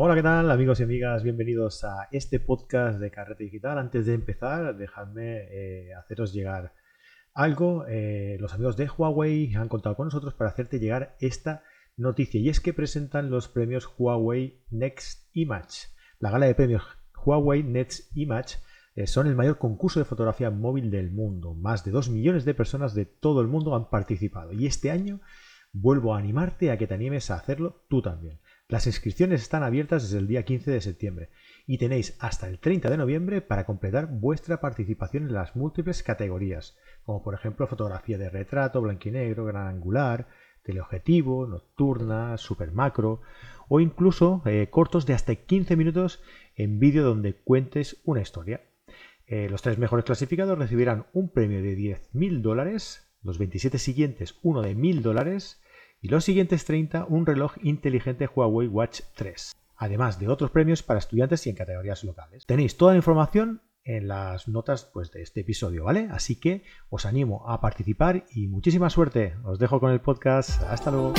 Hola, ¿qué tal amigos y amigas? Bienvenidos a este podcast de Carrete Digital. Antes de empezar, dejadme eh, haceros llegar algo. Eh, los amigos de Huawei han contado con nosotros para hacerte llegar esta noticia y es que presentan los premios Huawei Next Image. La gala de premios Huawei Next Image eh, son el mayor concurso de fotografía móvil del mundo. Más de 2 millones de personas de todo el mundo han participado y este año vuelvo a animarte a que te animes a hacerlo tú también. Las inscripciones están abiertas desde el día 15 de septiembre y tenéis hasta el 30 de noviembre para completar vuestra participación en las múltiples categorías, como por ejemplo fotografía de retrato, blanco y negro, gran angular, teleobjetivo, nocturna, super macro o incluso eh, cortos de hasta 15 minutos en vídeo donde cuentes una historia. Eh, los tres mejores clasificados recibirán un premio de 10.000 dólares, los 27 siguientes uno de 1.000 dólares y los siguientes 30 un reloj inteligente Huawei Watch 3, además de otros premios para estudiantes y en categorías locales. Tenéis toda la información en las notas pues, de este episodio, ¿vale? Así que os animo a participar y muchísima suerte. Os dejo con el podcast. Hasta luego.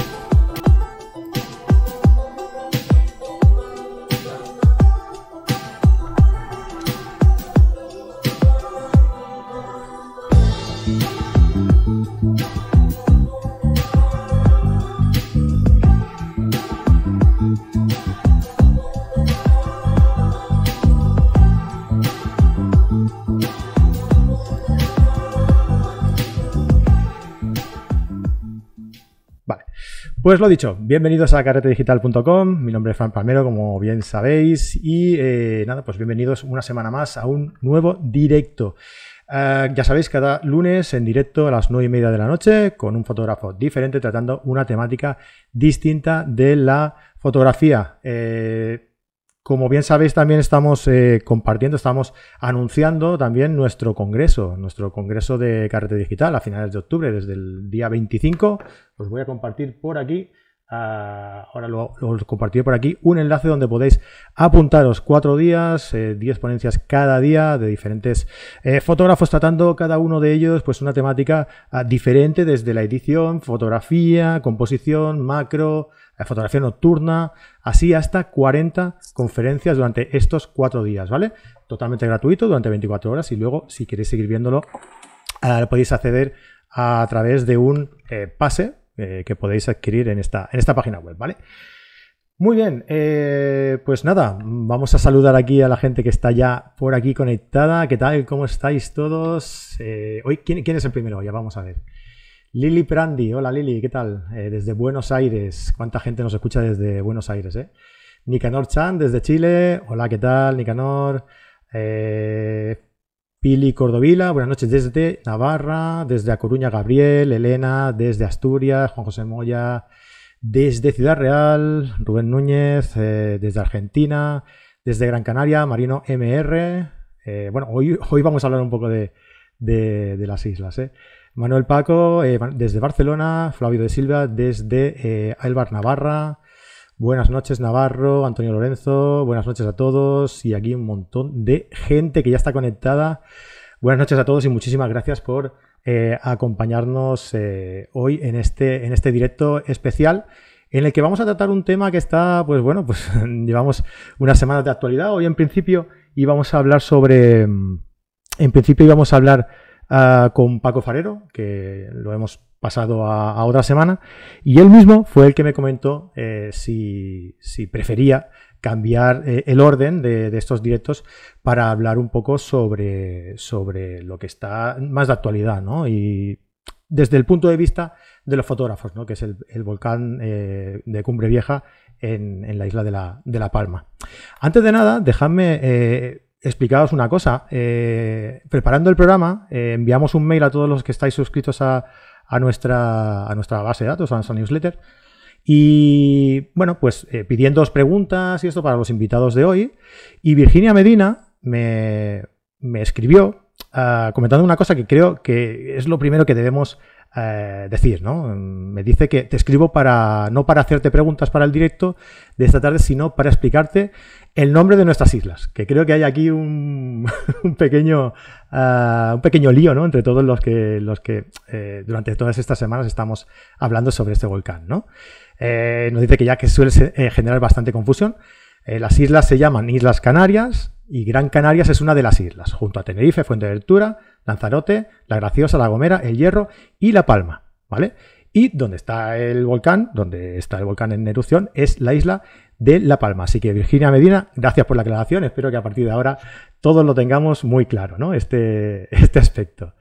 Pues lo dicho, bienvenidos a carretedigital.com. Mi nombre es Fran Palmero, como bien sabéis. Y eh, nada, pues bienvenidos una semana más a un nuevo directo. Eh, ya sabéis, cada lunes en directo a las 9 y media de la noche con un fotógrafo diferente tratando una temática distinta de la fotografía. Eh, como bien sabéis, también estamos eh, compartiendo, estamos anunciando también nuestro congreso, nuestro congreso de carrete digital a finales de octubre, desde el día 25. Os voy a compartir por aquí. Ah, ahora lo, compartiré por aquí un enlace donde podéis apuntaros cuatro días, 10 eh, ponencias cada día de diferentes eh, fotógrafos tratando cada uno de ellos pues una temática ah, diferente desde la edición, fotografía, composición, macro, fotografía nocturna, así hasta 40 conferencias durante estos cuatro días, ¿vale? Totalmente gratuito durante 24 horas y luego si queréis seguir viéndolo eh, podéis acceder a través de un eh, pase eh, que podéis adquirir en esta, en esta página web, ¿vale? Muy bien, pues nada, vamos a saludar aquí a la gente que está ya por aquí conectada. ¿Qué tal? ¿Cómo estáis todos? hoy, ¿quién, ¿quién, es el primero? Ya vamos a ver. Lili Prandi, hola Lili, ¿qué tal? Eh, desde Buenos Aires, ¿cuánta gente nos escucha desde Buenos Aires? Eh? Nicanor Chan, desde Chile, hola, ¿qué tal? Nicanor. Eh, Pili Cordovila, buenas noches desde Navarra, desde A Coruña Gabriel, Elena, desde Asturias, Juan José Moya, desde Ciudad Real, Rubén Núñez, eh, desde Argentina, desde Gran Canaria, Marino MR. bueno, hoy, vamos a hablar un poco de, de, de las islas. ¿eh? Manuel Paco, eh, desde Barcelona, Flavio de Silva, desde eh, Navarra. Buenas noches, Navarro, Antonio Lorenzo, buenas noches a todos y aquí un montón de gente que ya está conectada. Buenas noches a todos y muchísimas gracias por eh, acompañarnos eh, hoy en este, en este directo especial en el que vamos a tratar un tema que está, pues bueno, pues llevamos unas semanas de actualidad. Hoy en principio íbamos a hablar sobre, en principio íbamos a hablar Ah, con Paco Farero, que lo hemos pasado a, otra semana, y él mismo fue el que me comentó eh, si, prefería cambiar eh, el orden de, estos directos para hablar un poco sobre, sobre lo que está más de actualidad, ¿no? Y desde el punto de vista de los fotógrafos, ¿no? que es el, volcán eh, de Cumbre Vieja en, la isla de la, de la, Palma. Antes de nada, dejadme explicaos una cosa. Eh, preparando el programa, eh, enviamos un mail a todos los que estáis suscritos a, nuestra, base de datos, a nuestra newsletter. Y bueno, pues eh, pidiéndoos preguntas y esto para los invitados de hoy. Y Virginia Medina me, me escribió ah, comentando una cosa que creo que es lo primero que debemos eh, decir, ¿no? Me dice que te escribo para no para hacerte preguntas para el directo de esta tarde, sino para explicarte el nombre de nuestras islas. Que creo que hay aquí un, pequeño eh, un pequeño lío, ¿no? Entre todos los que los que eh, durante todas estas semanas estamos hablando sobre este volcán, ¿no? nos dice que ya que suele generar bastante confusión. Eh, las islas se llaman Islas Canarias y Gran Canarias es una de las islas, junto a Tenerife, Fuerteventura, Lanzarote, La Graciosa, La Gomera, El Hierro y La Palma, ¿vale? Y donde está el volcán, donde está el volcán en erupción, es la isla de La Palma. Así que Virginia Medina, gracias por la aclaración. Espero que a partir de ahora todos lo tengamos muy claro, ¿no? Este, este aspecto.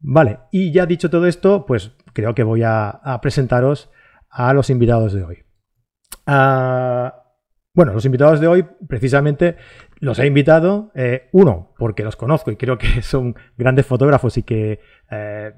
Vale, y ya dicho todo esto, pues creo que voy a, presentaros a los invitados de hoy. Ah, bueno, los invitados de hoy, precisamente, los he invitado, eh, uno, porque los conozco y creo que son grandes fotógrafos y que eh,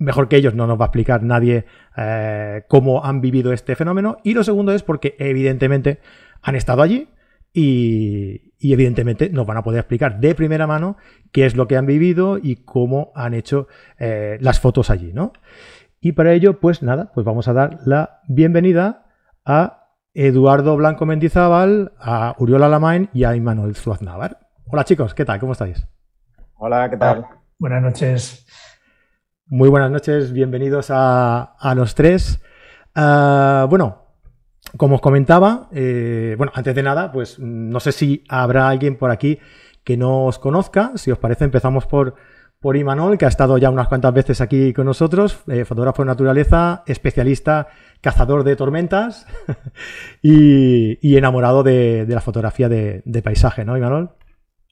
mejor que ellos no nos va a explicar nadie eh, cómo han vivido este fenómeno. Y lo segundo es porque evidentemente han estado allí y, evidentemente nos van a poder explicar de primera mano qué es lo que han vivido y cómo han hecho eh, las fotos allí, ¿no? Y para ello, pues nada, pues vamos a dar la bienvenida a Eduardo Blanco Mendizábal, a Uriola Lamain y a Immanuel Zuaznavar. Hola chicos, ¿qué tal? ¿Cómo estáis? Hola, ¿qué tal? Buenas noches. Muy buenas noches, bienvenidos a, los tres. Ah, bueno, como os comentaba, eh, bueno, antes de nada, pues no sé si habrá alguien por aquí que no os conozca. Si os parece, empezamos por, por Imanol, que ha estado ya unas cuantas veces aquí con nosotros, eh, fotógrafo de naturaleza, especialista, cazador de tormentas y, enamorado de, la fotografía de, de paisaje, ¿no, Imanol?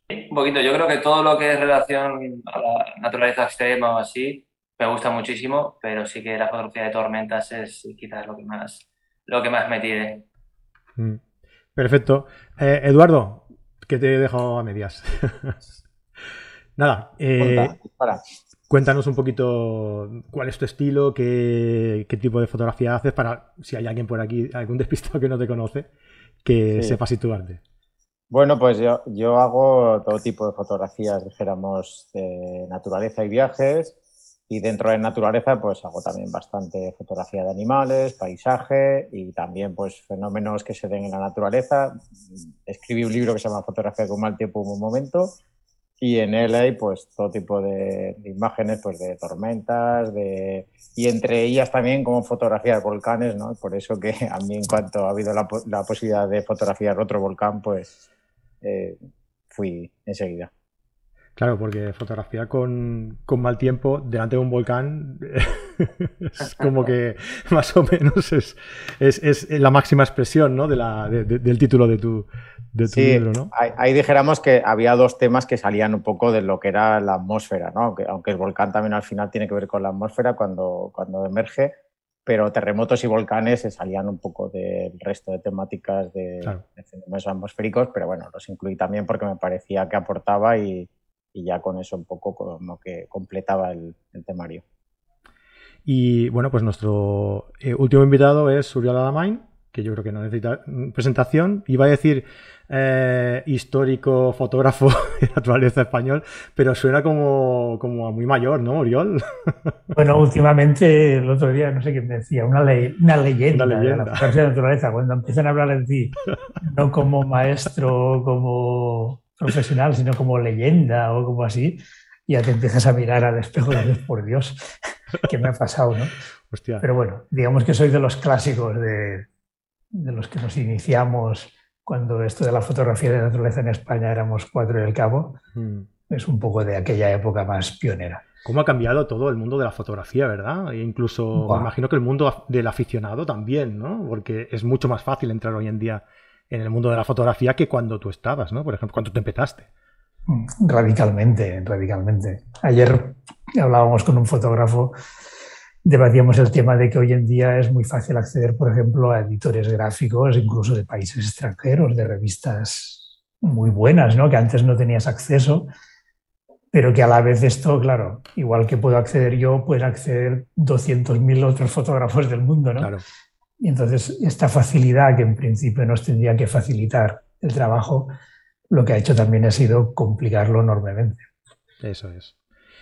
Un poquito, yo creo que todo lo que es relación a la naturaleza extrema o así, me gusta muchísimo, pero sí que la fotografía de tormentas es quizás lo que más, lo que más me tire. Mm. Perfecto. Eh, Eduardo, que te he dejado a medias. Nada, eh, cuéntanos un poquito cuál es tu estilo, qué, tipo de fotografía haces para, si hay alguien por aquí, algún despistado que no te conoce, que sepa situarte. Bueno, pues yo, yo hago todo tipo de fotografías, dijéramos, de naturaleza y viajes y dentro de naturaleza, pues hago también bastante fotografía de animales, paisaje y también pues fenómenos que se den en la naturaleza. Escribí un libro que se llama Fotografía con mal tiempo en un momento y en él hay pues todo tipo de, imágenes pues de tormentas de y entre ellas también como fotografía de volcanes no por eso que a mí en cuanto ha habido la, la posibilidad de fotografiar otro volcán pues eh, fui enseguida Claro, porque fotografía con, mal tiempo delante de un volcán es como que más o menos es, es, la máxima expresión ¿no? de la, del título de tu, de tu libro. ¿no? Ahí, dijéramos que había dos temas que salían un poco de lo que era la atmósfera, ¿no? aunque, aunque el volcán también al final tiene que ver con la atmósfera cuando, cuando emerge, pero terremotos y volcanes se salían un poco del resto de temáticas de, de fenómenos atmosféricos, pero bueno, los incluí también porque me parecía que aportaba y y ya con eso un poco como que completaba el, temario. Y bueno, pues nuestro eh, último invitado es Uriel Alamain, que yo creo que no necesita presentación. Iba a decir eh, histórico fotógrafo de naturaleza español, pero suena como, como muy mayor, ¿no, Uriol? Bueno, últimamente, el otro día, no sé qué me decía, una, una leyenda, una leyenda. de la de naturaleza, cuando empiezan a hablar de ti, no como maestro, como profesional, sino como leyenda o como así, ya te empiezas a mirar al espejo y dices, por Dios, ¿qué me ha pasado? ¿no? Pero bueno, digamos que soy de los clásicos, de, de, los que nos iniciamos cuando esto de la fotografía de naturaleza en España éramos cuatro y el cabo. Mm. Es un poco de aquella época más pionera. ¿Cómo ha cambiado todo el mundo de la fotografía, verdad? E incluso me imagino que el mundo del aficionado también, ¿no? Porque es mucho más fácil entrar hoy en día en el mundo de la fotografía que cuando tú estabas, ¿no? Por ejemplo, cuando tú empezaste. Radicalmente, radicalmente. Ayer hablábamos con un fotógrafo, debatíamos el tema de que hoy en día es muy fácil acceder, por ejemplo, a editores gráficos, incluso de países extranjeros, de revistas muy buenas, ¿no? Que antes no tenías acceso, pero que a la vez esto, claro, igual que puedo acceder yo, pueden acceder 200.000 otros fotógrafos del mundo, ¿no? Claro. Y entonces esta facilidad que en principio nos tendría que facilitar el trabajo, lo que ha hecho también ha sido complicarlo enormemente. Eso es.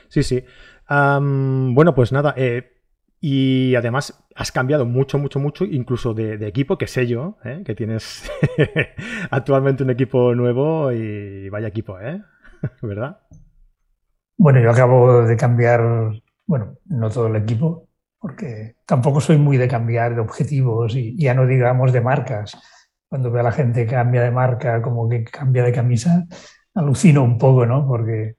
Sí, sí. bueno, pues nada. Eh, y además has cambiado mucho, mucho, mucho, incluso de, equipo, que sé yo, ¿eh? que tienes actualmente un equipo nuevo y vaya equipo, ¿eh? ¿Verdad? Bueno, yo acabo de cambiar, bueno, no todo el equipo, porque tampoco soy muy de cambiar de objetivos y ya no digamos de marcas. cuando veo a la gente que cambia de marca, como que cambia de camisa, alucino un poco, ¿no? Porque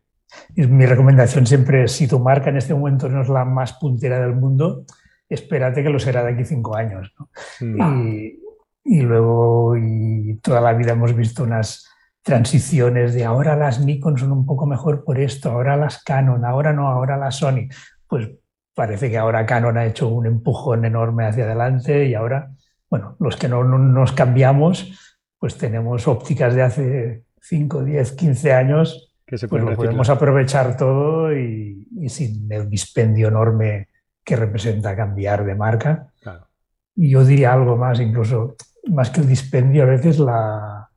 mi recomendación siempre es, si tu marca en este momento no es la más puntera del mundo, espérate que lo será de aquí cinco años. ¿no? Mm. Y, y, luego, y toda la vida hemos visto unas transiciones de ahora las Nikon son un poco mejor por esto, ahora las Canon, ahora no, ahora las Sony. Pues parece que ahora Canon ha hecho un empujón enorme hacia adelante y ahora, bueno, los que no, nos cambiamos, pues tenemos ópticas de hace 5, 10, 15 años, que se pues lo podemos aprovechar todo y, sin el dispendio enorme que representa cambiar de marca. Y yo diría algo más, incluso más que el dispendio, a veces la,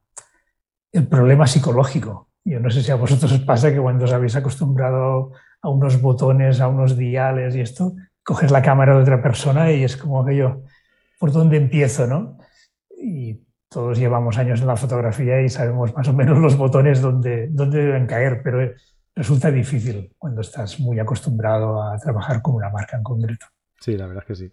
el problema psicológico. Yo no sé si a vosotros os pasa que cuando os habéis acostumbrado a unos botones, a unos diales y esto, coges la cámara de otra persona y es como que yo, ¿por dónde empiezo? ¿no? Y todos llevamos años en la fotografía y sabemos más o menos los botones donde, dónde deben caer, pero resulta difícil cuando estás muy acostumbrado a trabajar con una marca en concreto. Sí, la verdad es que sí.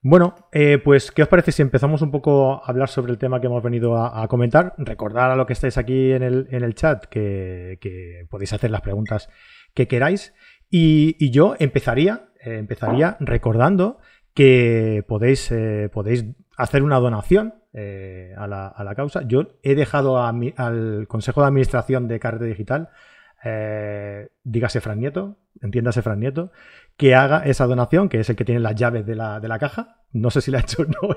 Bueno, eh, pues, ¿qué os parece si empezamos un poco a hablar sobre el tema que hemos venido a, comentar? Recordar a lo que estáis aquí en el, chat que, podéis hacer las preguntas que queráis. Y, yo empezaría, eh, empezaría recordando que podéis, eh, podéis hacer una donación a la, causa. Yo he dejado al Consejo de Administración de Carrete Digital, dígase Fran Nieto, entiéndase Fran Nieto, que haga esa donación, que es el que tiene las llaves de la, caja. No sé si la ha hecho o no.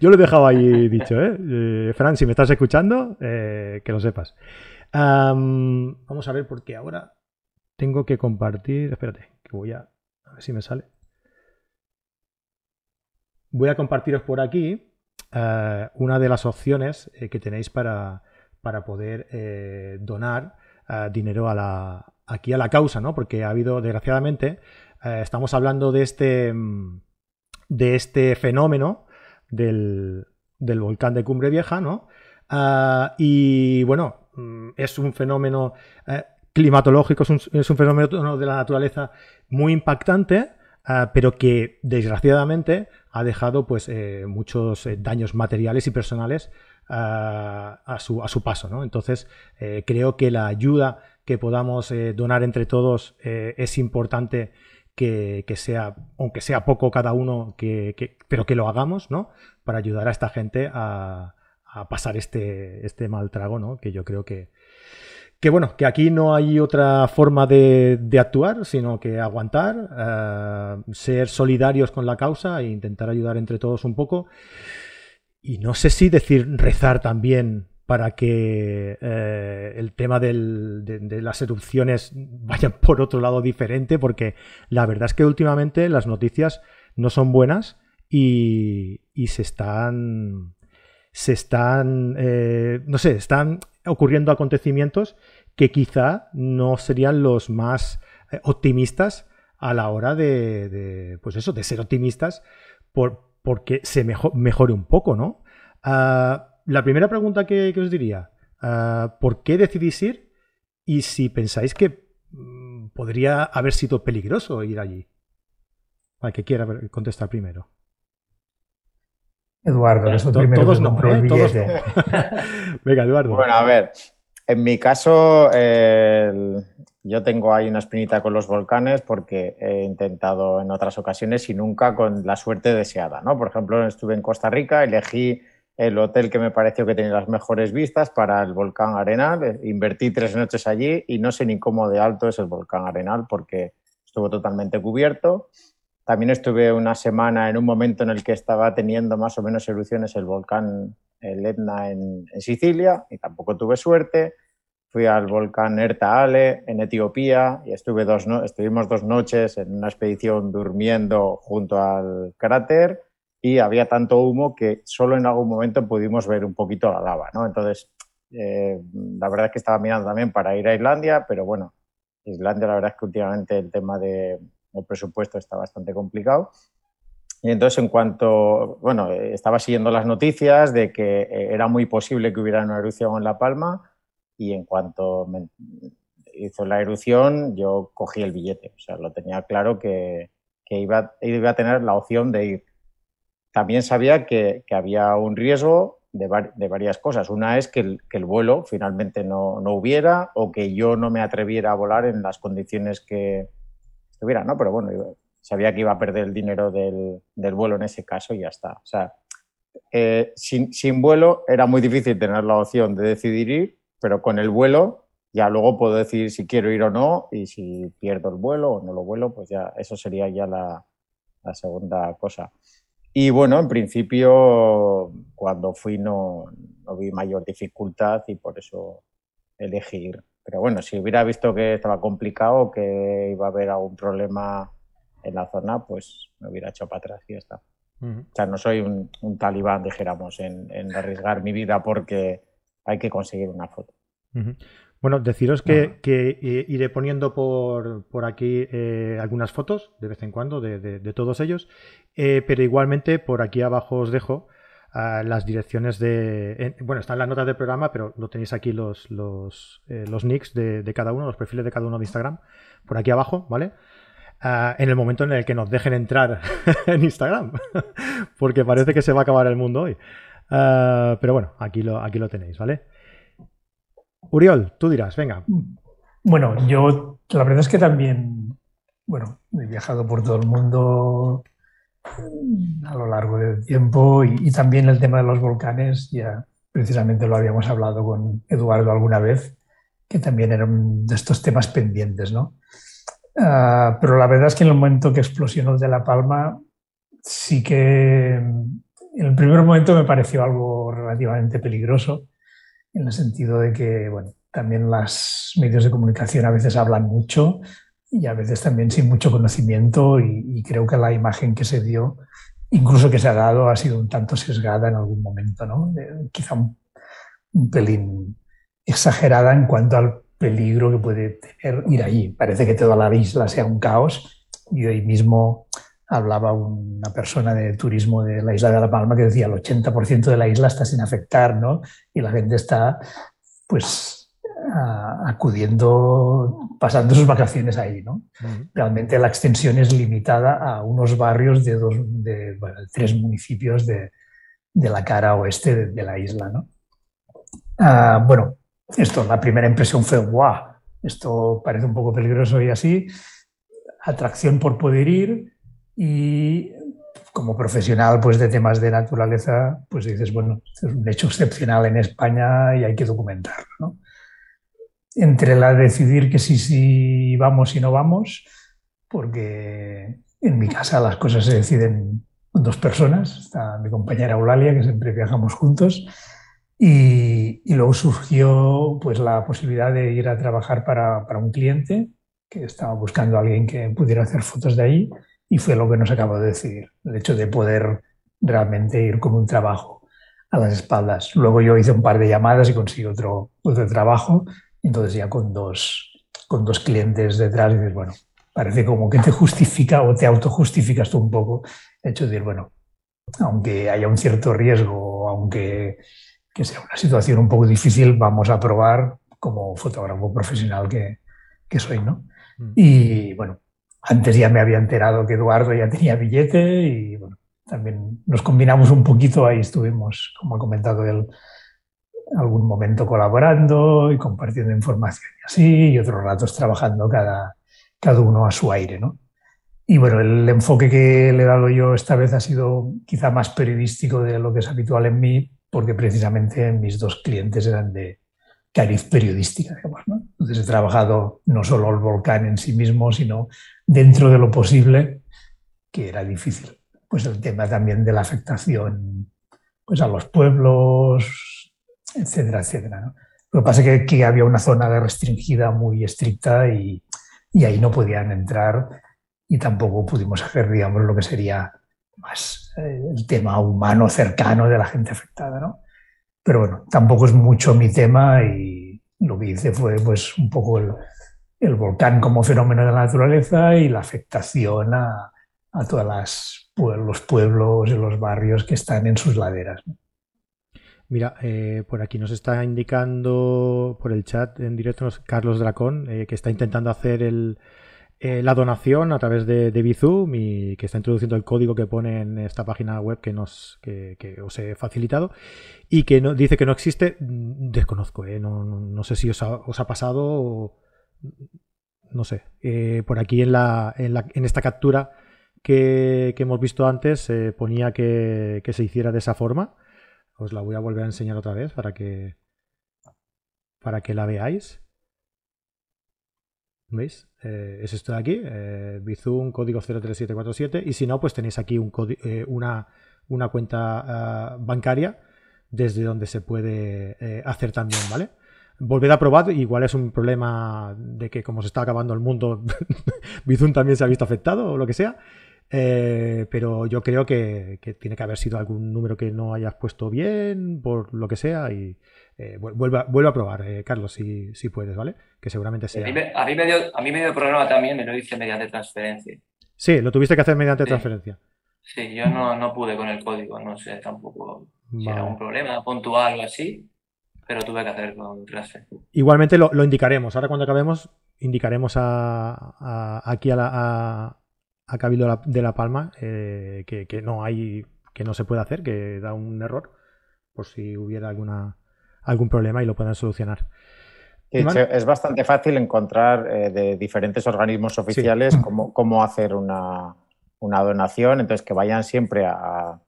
Yo, lo he dejado ahí dicho, ¿eh? eh Fran, si me estás escuchando, eh, que lo sepas. vamos a ver, porque ahora tengo que compartir. Espérate, que voy a. A ver si me sale. Voy a compartiros por aquí eh, una de las opciones que tenéis para, para poder donar dinero a la, aquí a la causa, ¿no? Porque ha habido, desgraciadamente, eh, estamos hablando de este, de este fenómeno del, volcán de Cumbre Vieja, ¿no? Ah, y bueno, mm, es un fenómeno eh, climatológico, es un, fenómeno de la naturaleza muy impactante, ah, pero que desgraciadamente ha dejado pues, eh, muchos daños materiales y personales ah, a, su, a, su, paso. ¿no? Entonces, creo que la ayuda que podamos donar entre todos es importante que, sea, aunque sea poco cada uno, que, pero que lo hagamos, ¿no? Para ayudar a esta gente a, pasar este, este mal trago, ¿no? Que yo creo que, que bueno, que aquí no hay otra forma de, actuar, sino que aguantar, eh, ser solidarios con la causa e intentar ayudar entre todos un poco. Y no sé si decir rezar también para que eh, el tema de, las erupciones vayan por otro lado diferente, porque la verdad es que últimamente las noticias no son buenas y, se están, se están, eh, no sé, están ocurriendo acontecimientos que quizá no serían los más eh, optimistas a la hora de, pues eso, de ser optimistas por, porque se mejore un poco, ¿no? Ah, la primera pregunta que, os diría, ah, ¿por qué decidís ir? Y si pensáis que mm, podría haber sido peligroso ir allí. Al que quiera contestar primero. Eduardo, eso primero todos no, ¿eh? todos no. Venga, Eduardo. Bueno, a ver, en mi caso, yo tengo ahí una espinita con los volcanes porque he intentado en otras ocasiones y nunca con la suerte deseada, ¿no? Por ejemplo, estuve en Costa Rica, elegí el hotel que me pareció que tenía las mejores vistas para el volcán Arenal. Invertí tres noches allí y no sé ni cómo de alto es el volcán Arenal porque estuvo totalmente cubierto. También estuve una semana en un momento en el que estaba teniendo más o menos erupciones el volcán el Etna en, Sicilia y tampoco tuve suerte. Fui al volcán Ertaale en Etiopía y estuve dos estuvimos dos noches en una expedición durmiendo junto al cráter y había tanto humo que solo en algún momento pudimos ver un poquito la lava, ¿no? Entonces, eh, la verdad es que estaba mirando también para ir a Islandia, pero bueno, Islandia la verdad es que últimamente el tema de, del presupuesto está bastante complicado. Y entonces, en cuanto, bueno, estaba siguiendo las noticias de que eh, era muy posible que hubiera una erupción en La Palma y en cuanto hizo la erupción, yo cogí el billete. O sea, lo tenía claro que, que iba, iba a tener la opción de ir también sabía que, había un riesgo de, varias cosas. Una es que el, vuelo finalmente no, hubiera o que yo no me atreviera a volar en las condiciones que estuviera, ¿no? Pero bueno, sabía que iba a perder el dinero del, vuelo en ese caso y ya está. O sea, eh, sin, sin, vuelo era muy difícil tener la opción de decidir ir, pero con el vuelo ya luego puedo decidir si quiero ir o no y si pierdo el vuelo o no lo vuelo, pues ya eso sería ya la, la segunda cosa. Y bueno, en principio, cuando fui no, no, vi mayor dificultad y por eso elegir. Pero bueno, si hubiera visto que estaba complicado, que iba a haber algún problema en la zona, pues me hubiera hecho para atrás y ya está. O sea, no soy un, talibán, dijéramos, en, en, arriesgar mi vida porque hay que conseguir una foto. Bueno, deciros que, eh, iré poniendo por, por aquí eh, algunas fotos de vez en cuando de, todos ellos, eh, pero igualmente por aquí abajo os dejo las direcciones de... bueno, están las notas del programa, pero lo tenéis aquí los, los, los nicks de, cada uno, los perfiles de cada uno de Instagram, por aquí abajo, ¿vale? Ah, en el momento en el que nos dejen entrar en Instagram, porque parece que se va a acabar el mundo hoy. Ah, pero bueno, aquí lo, aquí lo tenéis, ¿vale? Uriol, tú dirás, venga. Bueno, yo la verdad es que también, bueno, he viajado por todo el mundo a lo largo del tiempo y, también el tema de los volcanes, ya precisamente lo habíamos hablado con Eduardo alguna vez, que también eran de estos temas pendientes, ¿no? Ah, pero la verdad es que en el momento que explosionó el de La Palma, sí que en el primer momento me pareció algo relativamente peligroso en el sentido de que, bueno, también los medios de comunicación a veces hablan mucho y a veces también sin mucho conocimiento y, creo que la imagen que se dio, incluso que se ha dado, ha sido un tanto sesgada en algún momento, ¿no? quizá un, pelín exagerada en cuanto al peligro que puede tener ir allí. Parece que toda la isla sea un caos y hoy mismo hablaba una persona de turismo de la isla de La Palma que decía el 80% de la isla está sin afectar, ¿no? Y la gente está, pues, acudiendo, pasando sus vacaciones ahí, ¿no? Realmente la extensión es limitada a unos barrios de, dos, de tres municipios de, de, la cara oeste de, la isla, ¿no? Ah, bueno, esto, la primera impresión fue, guau, esto parece un poco peligroso y así, atracción por poder ir, y como profesional pues, de temas de naturaleza, pues dices, bueno, es un hecho excepcional en España y hay que documentarlo. ¿no? Entre la decidir que sí, sí vamos y no vamos, porque en mi casa las cosas se deciden con dos personas, está mi compañera Eulalia, que siempre viajamos juntos, y, y, luego surgió pues, la posibilidad de ir a trabajar para, para un cliente que estaba buscando a alguien que pudiera hacer fotos de ahí y fue lo que nos acabo de decir, el hecho de poder realmente ir con un trabajo a las espaldas. Luego yo hice un par de llamadas y conseguí otro, otro trabajo, entonces ya con dos, con dos clientes detrás dices, bueno, parece como que te justifica o te autojustificas tú un poco el hecho de decir, bueno, aunque haya un cierto riesgo, aunque que sea una situación un poco difícil, vamos a probar como fotógrafo profesional que, que soy, ¿no? Mm. Y bueno, antes ya me había enterado que Eduardo ya tenía billete y bueno, también nos combinamos un poquito, ahí estuvimos, como ha comentado él, algún momento colaborando y compartiendo información y así, y otros ratos trabajando cada, cada uno a su aire, ¿no? Y bueno, el enfoque que le he dado yo esta vez ha sido quizá más periodístico de lo que es habitual en mí, porque precisamente mis dos clientes eran de, cariz periodística, digamos. ¿no? Entonces he trabajado no solo el volcán en sí mismo, sino dentro de lo posible, que era difícil. Pues el tema también de la afectación pues, a los pueblos, etcétera, etcétera. ¿no? Lo que pasa es que, había una zona restringida muy estricta y, y, ahí no podían entrar y tampoco pudimos hacer, digamos, lo que sería más eh, el tema humano cercano de la gente afectada. ¿no? Pero bueno, tampoco es mucho mi tema y lo que hice fue pues un poco el, volcán como fenómeno de la naturaleza y la afectación a, a todos los pueblos y los barrios que están en sus laderas. Mira, eh, por aquí nos está indicando por el chat en directo Carlos Dracón, eh, que está intentando hacer el, eh, la donación a través de, Bizum y que está introduciendo el código que pone en esta página web que, nos, que, que os he facilitado y que no, dice que no existe, mm, desconozco, ¿eh? no, no, sé si os ha, os ha pasado o no sé. Por aquí en, la, en, la, en esta captura que, hemos visto antes ponía que, se hiciera de esa forma. Os la voy a volver a enseñar otra vez para que, para que la veáis. ¿Veis? Eh, es esto de aquí, eh, Bizum, código 03747. Y si no, pues tenéis aquí un eh, una, una, cuenta uh, bancaria desde donde se puede eh, hacer también, ¿vale? Volver a probar, igual es un problema de que como se está acabando el mundo, Bizum también se ha visto afectado o lo que sea. Eh, pero yo creo que, que, tiene que haber sido algún número que no hayas puesto bien, por lo que sea, y eh, vuelve, a, vuelve, a, probar, eh, Carlos, si, si, puedes, ¿vale? Que seguramente sea. A mí, me, a, mí me dio, a mí me dio problema también, me lo hice mediante transferencia. Sí, lo tuviste que hacer mediante sí. transferencia. Sí, yo no, no pude con el código, no sé tampoco vale. si era un problema puntual o así, pero tuve que hacer con transferencia. Igualmente lo, lo indicaremos, ahora cuando acabemos indicaremos a, a, aquí a la, a, a Cabildo de la, Palma eh, que, que, no hay que no se puede hacer, que da un error, por si hubiera alguna algún problema y lo puedan solucionar. Sí, es bastante fácil encontrar eh, de diferentes organismos oficiales sí. cómo, cómo, hacer una, una, donación, entonces que vayan siempre a,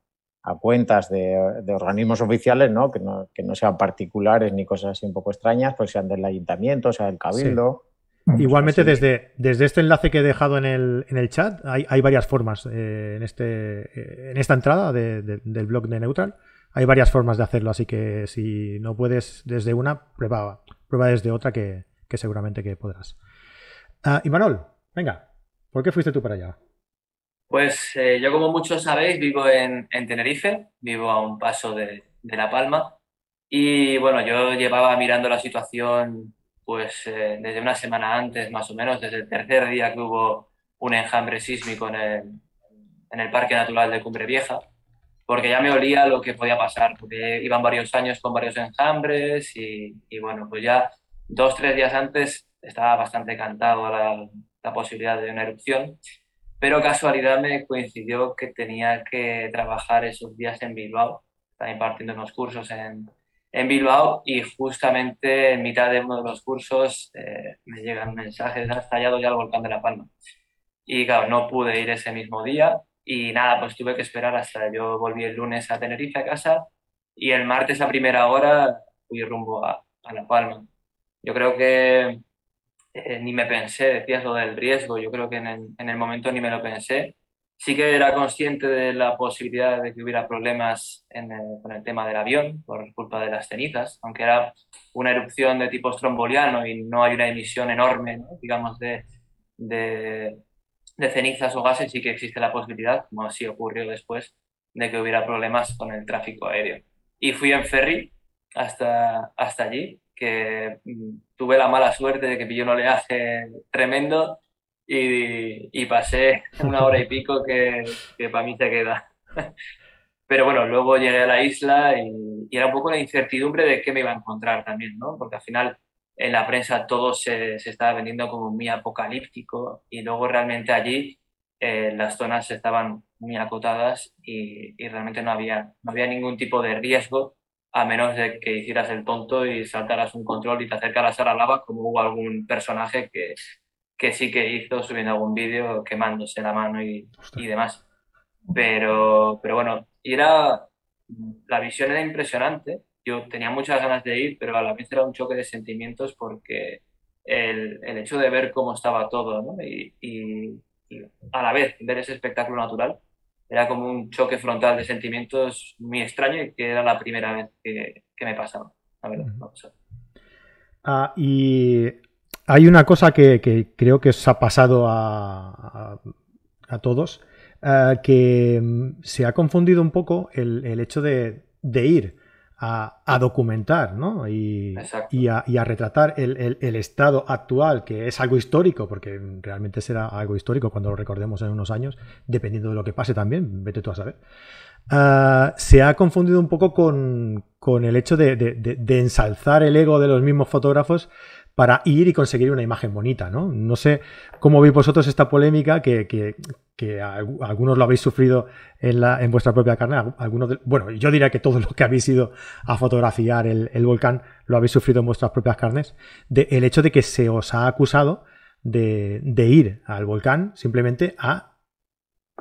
a cuentas de, de, organismos oficiales, ¿no? Que, ¿no? que no sean particulares ni cosas así un poco extrañas, pues sean del ayuntamiento, sea del cabildo. Sí. Igualmente, desde, desde este enlace que he dejado en el, en el chat, hay, hay varias formas eh, en, este, eh, en esta entrada de, de, del blog de Neutral. Hay varias formas de hacerlo, así que si no puedes desde una, prueba, prueba desde otra que, que seguramente que podrás. Uh, Imanol, venga, ¿por qué fuiste tú para allá? Pues eh, yo, como muchos sabéis, vivo en, en, Tenerife, vivo a un paso de, de La Palma. Y bueno, yo llevaba mirando la situación pues eh, desde una semana antes, más o menos, desde el tercer día que hubo un enjambre sísmico en el, en el Parque Natural de Cumbre Vieja, porque ya me olía lo que podía pasar, porque iban varios años con varios enjambres y, y bueno, pues ya dos, tres días antes estaba bastante cantado la, la posibilidad de una erupción, pero casualidad me coincidió que tenía que trabajar esos días en Bilbao, estaba impartiendo unos cursos en, en Bilbao y justamente en mitad de uno de los cursos eh, me llegan mensajes, ha estallado ya el volcán de La Palma. Y claro, no pude ir ese mismo día y nada, pues tuve que esperar hasta yo volví el lunes a Tenerife a casa y el martes a primera hora fui rumbo a, La Palma. Yo creo que eh, ni me pensé, decías lo del riesgo, yo creo que en el momento ni me lo pensé sí que era consciente de la posibilidad de que hubiera problemas en el, con el tema del avión por culpa de las cenizas, aunque era una erupción de tipo estromboliano y no hay una emisión enorme, ¿no? digamos, de, de, de, cenizas o gases, sí que existe la posibilidad, como así ocurrió después, de que hubiera problemas con el tráfico aéreo. Y fui en ferry hasta, hasta allí, que mm, tuve la mala suerte de que pilló un oleaje tremendo y, y, pasé una hora y pico que, que para mí se queda. Pero bueno, luego llegué a la isla y, y, era un poco la incertidumbre de qué me iba a encontrar también, ¿no? Porque al final en la prensa todo se, se estaba vendiendo como muy apocalíptico y luego realmente allí eh, las zonas estaban muy acotadas y, y, realmente no había, no había ningún tipo de riesgo a menos de que hicieras el tonto y saltaras un control y te acercaras a la lava como hubo algún personaje que, que sí que hizo subiendo algún vídeo quemándose la mano y, y, demás. Pero, pero bueno, era, la visión era impresionante. Yo tenía muchas ganas de ir, pero a la vez era un choque de sentimientos porque el, el hecho de ver cómo estaba todo ¿no? y, y, y, a la vez ver ese espectáculo natural era como un choque frontal de sentimientos muy extraño y que era la primera vez que, que me pasaba. La verdad, uh -huh. ah, y hay una cosa que, que, creo que os ha pasado a, a, a todos, uh, que mm, se ha confundido un poco el, el hecho de, de ir a, a, documentar ¿no? y, y, a, y, a, retratar el, el, el, estado actual, que es algo histórico, porque realmente será algo histórico cuando lo recordemos en unos años, dependiendo de lo que pase también, vete tú a saber. Uh, se ha confundido un poco con, con el hecho de, de, de, ensalzar el ego de los mismos fotógrafos para ir y conseguir una imagen bonita, ¿no? No sé cómo veis vosotros esta polémica que, que, algunos lo habéis sufrido en, la, en vuestra propia carne, algunos bueno, yo diría que todos los que habéis ido a fotografiar el, volcán lo habéis sufrido en vuestras propias carnes, el hecho de que se os ha acusado de, de ir al volcán simplemente a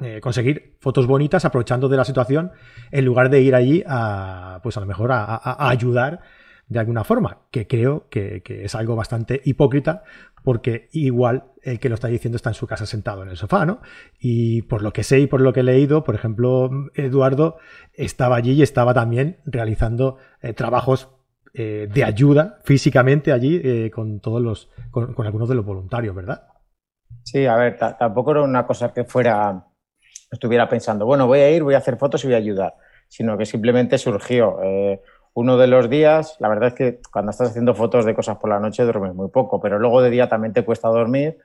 eh, conseguir fotos bonitas aprovechando de la situación en lugar de ir allí a, pues a lo mejor a, ayudar de alguna forma, que creo que, es algo bastante hipócrita porque igual el que lo está diciendo está en su casa sentado en el sofá, ¿no? Y por lo que sé y por lo que he leído, por ejemplo, Eduardo estaba allí y estaba también realizando eh, trabajos eh, de ayuda físicamente allí con todos los, con, algunos de los voluntarios, ¿verdad? Sí, a ver, tampoco era una cosa que fuera estuviera pensando, bueno, voy a ir, voy a hacer fotos y voy a ayudar, sino que simplemente surgió. Eh, uno de los días, la verdad es que cuando estás haciendo fotos de cosas por la noche duermes muy poco, pero luego de día también te cuesta dormir.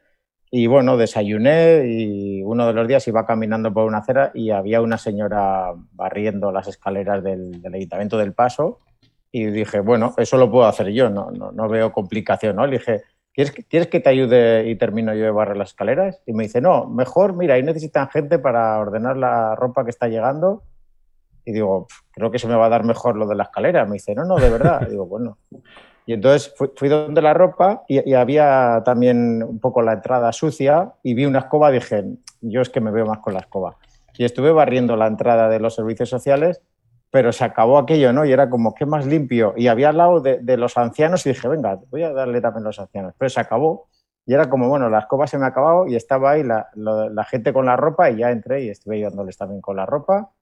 Y bueno, desayuné y uno de los días iba caminando por una acera y había una señora barriendo las escaleras del, Ayuntamiento del Paso y dije, bueno, eso lo puedo hacer yo, no, no, no veo complicación, ¿no? Le dije, ¿Quieres que, te ayude y termino yo de barrer las escaleras? Y me dice, no, mejor, mira, ahí necesitan gente para ordenar la ropa que está llegando. Y digo, creo que se me va a dar mejor lo de la escalera. Me dice, no, no, de verdad. digo, bueno. Y entonces fui, donde la ropa y, había también un poco la entrada sucia y vi una escoba. Dije, yo es que me veo más con la escoba. Y estuve barriendo la entrada de los servicios sociales pero se acabó aquello, ¿no? Y era como, ¿qué más limpio? Y había al lado de, los ancianos y dije, venga, voy a darle también a los ancianos. Pero se acabó y era como, bueno, la escoba se me ha acabado y estaba ahí la, gente con la ropa y ya entré y estuve ayudándoles también con la ropa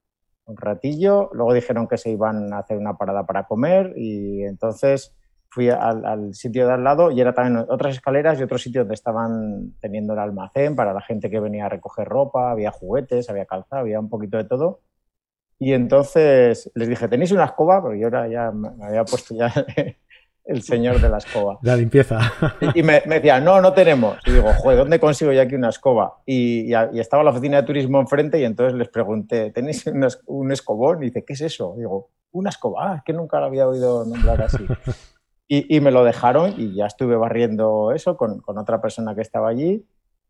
un ratillo. Luego dijeron que se iban a hacer una parada para comer y entonces fui al, sitio de al lado y era también otras escaleras y otro sitio donde estaban teniendo el almacén para la gente que venía a recoger ropa, había juguetes, había calzado, había un poquito de todo. Y entonces les dije, ¿tenéis una escoba? Porque yo ahora ya me había puesto ya el señor de la escoba. La limpieza. Y, me, me decía, no, no tenemos. Y digo, joder, ¿dónde consigo yo aquí una escoba? Y, estaba la oficina de turismo enfrente y entonces les pregunté, ¿tenéis un, escobón? Y dice, ¿qué es eso? digo, una escoba. Ah, es que nunca lo había oído nombrar así. Y, me lo dejaron y ya estuve barriendo eso con, con otra persona que estaba allí.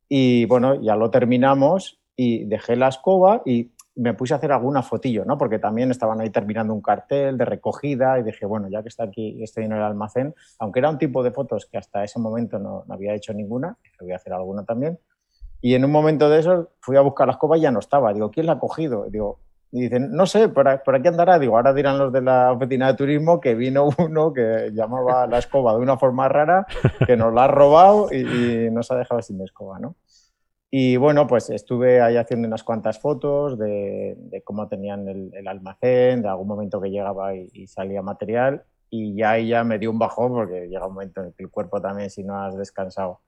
Y bueno, ya lo terminamos y dejé la escoba y me puse a hacer alguna fotillo, ¿no? Porque también estaban ahí terminando un cartel de recogida y dije, bueno, ya que está aquí, estoy en el almacén, aunque era un tipo de fotos que hasta ese momento no, había hecho ninguna, voy a hacer alguna también. Y en un momento de eso fui a buscar la escoba y ya no estaba. Digo, ¿quién la ha cogido? Digo, y dicen, no sé, por, aquí andará. Digo, ahora dirán los de la oficina de turismo que vino uno que llamaba la escoba de una forma rara, que nos la ha robado y, y nos ha dejado sin escoba, ¿no? Y bueno, pues estuve ahí haciendo unas cuantas fotos de, cómo tenían el, almacén, de algún momento que llegaba y, salía material. Y ya ahí ya me dio un bajón porque llega un momento en que el cuerpo también, si no has descansado.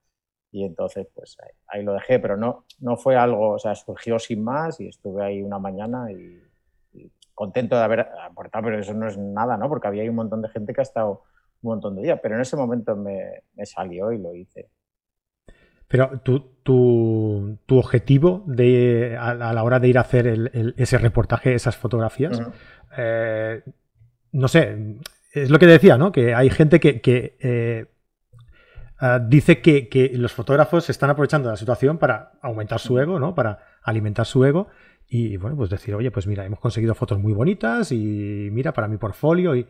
Y entonces, pues ahí, lo dejé, pero no, no fue algo, o sea, surgió sin más y estuve ahí una mañana y, contento de haber aportado, pero eso no es nada, ¿no? Porque había ahí un montón de gente que ha estado un montón de días, pero en ese momento me, me salió y lo hice. Pero tu, tu, objetivo de, a, la hora de ir a hacer ese reportaje, esas fotografías, eh, no sé, es lo que decía, ¿no? Que hay gente que, eh, ah, dice que, los fotógrafos están aprovechando la situación para aumentar su ego, ¿no? Para alimentar su ego y, bueno, pues decir, oye, pues mira, hemos conseguido fotos muy bonitas y mira, para mi portfolio. Y,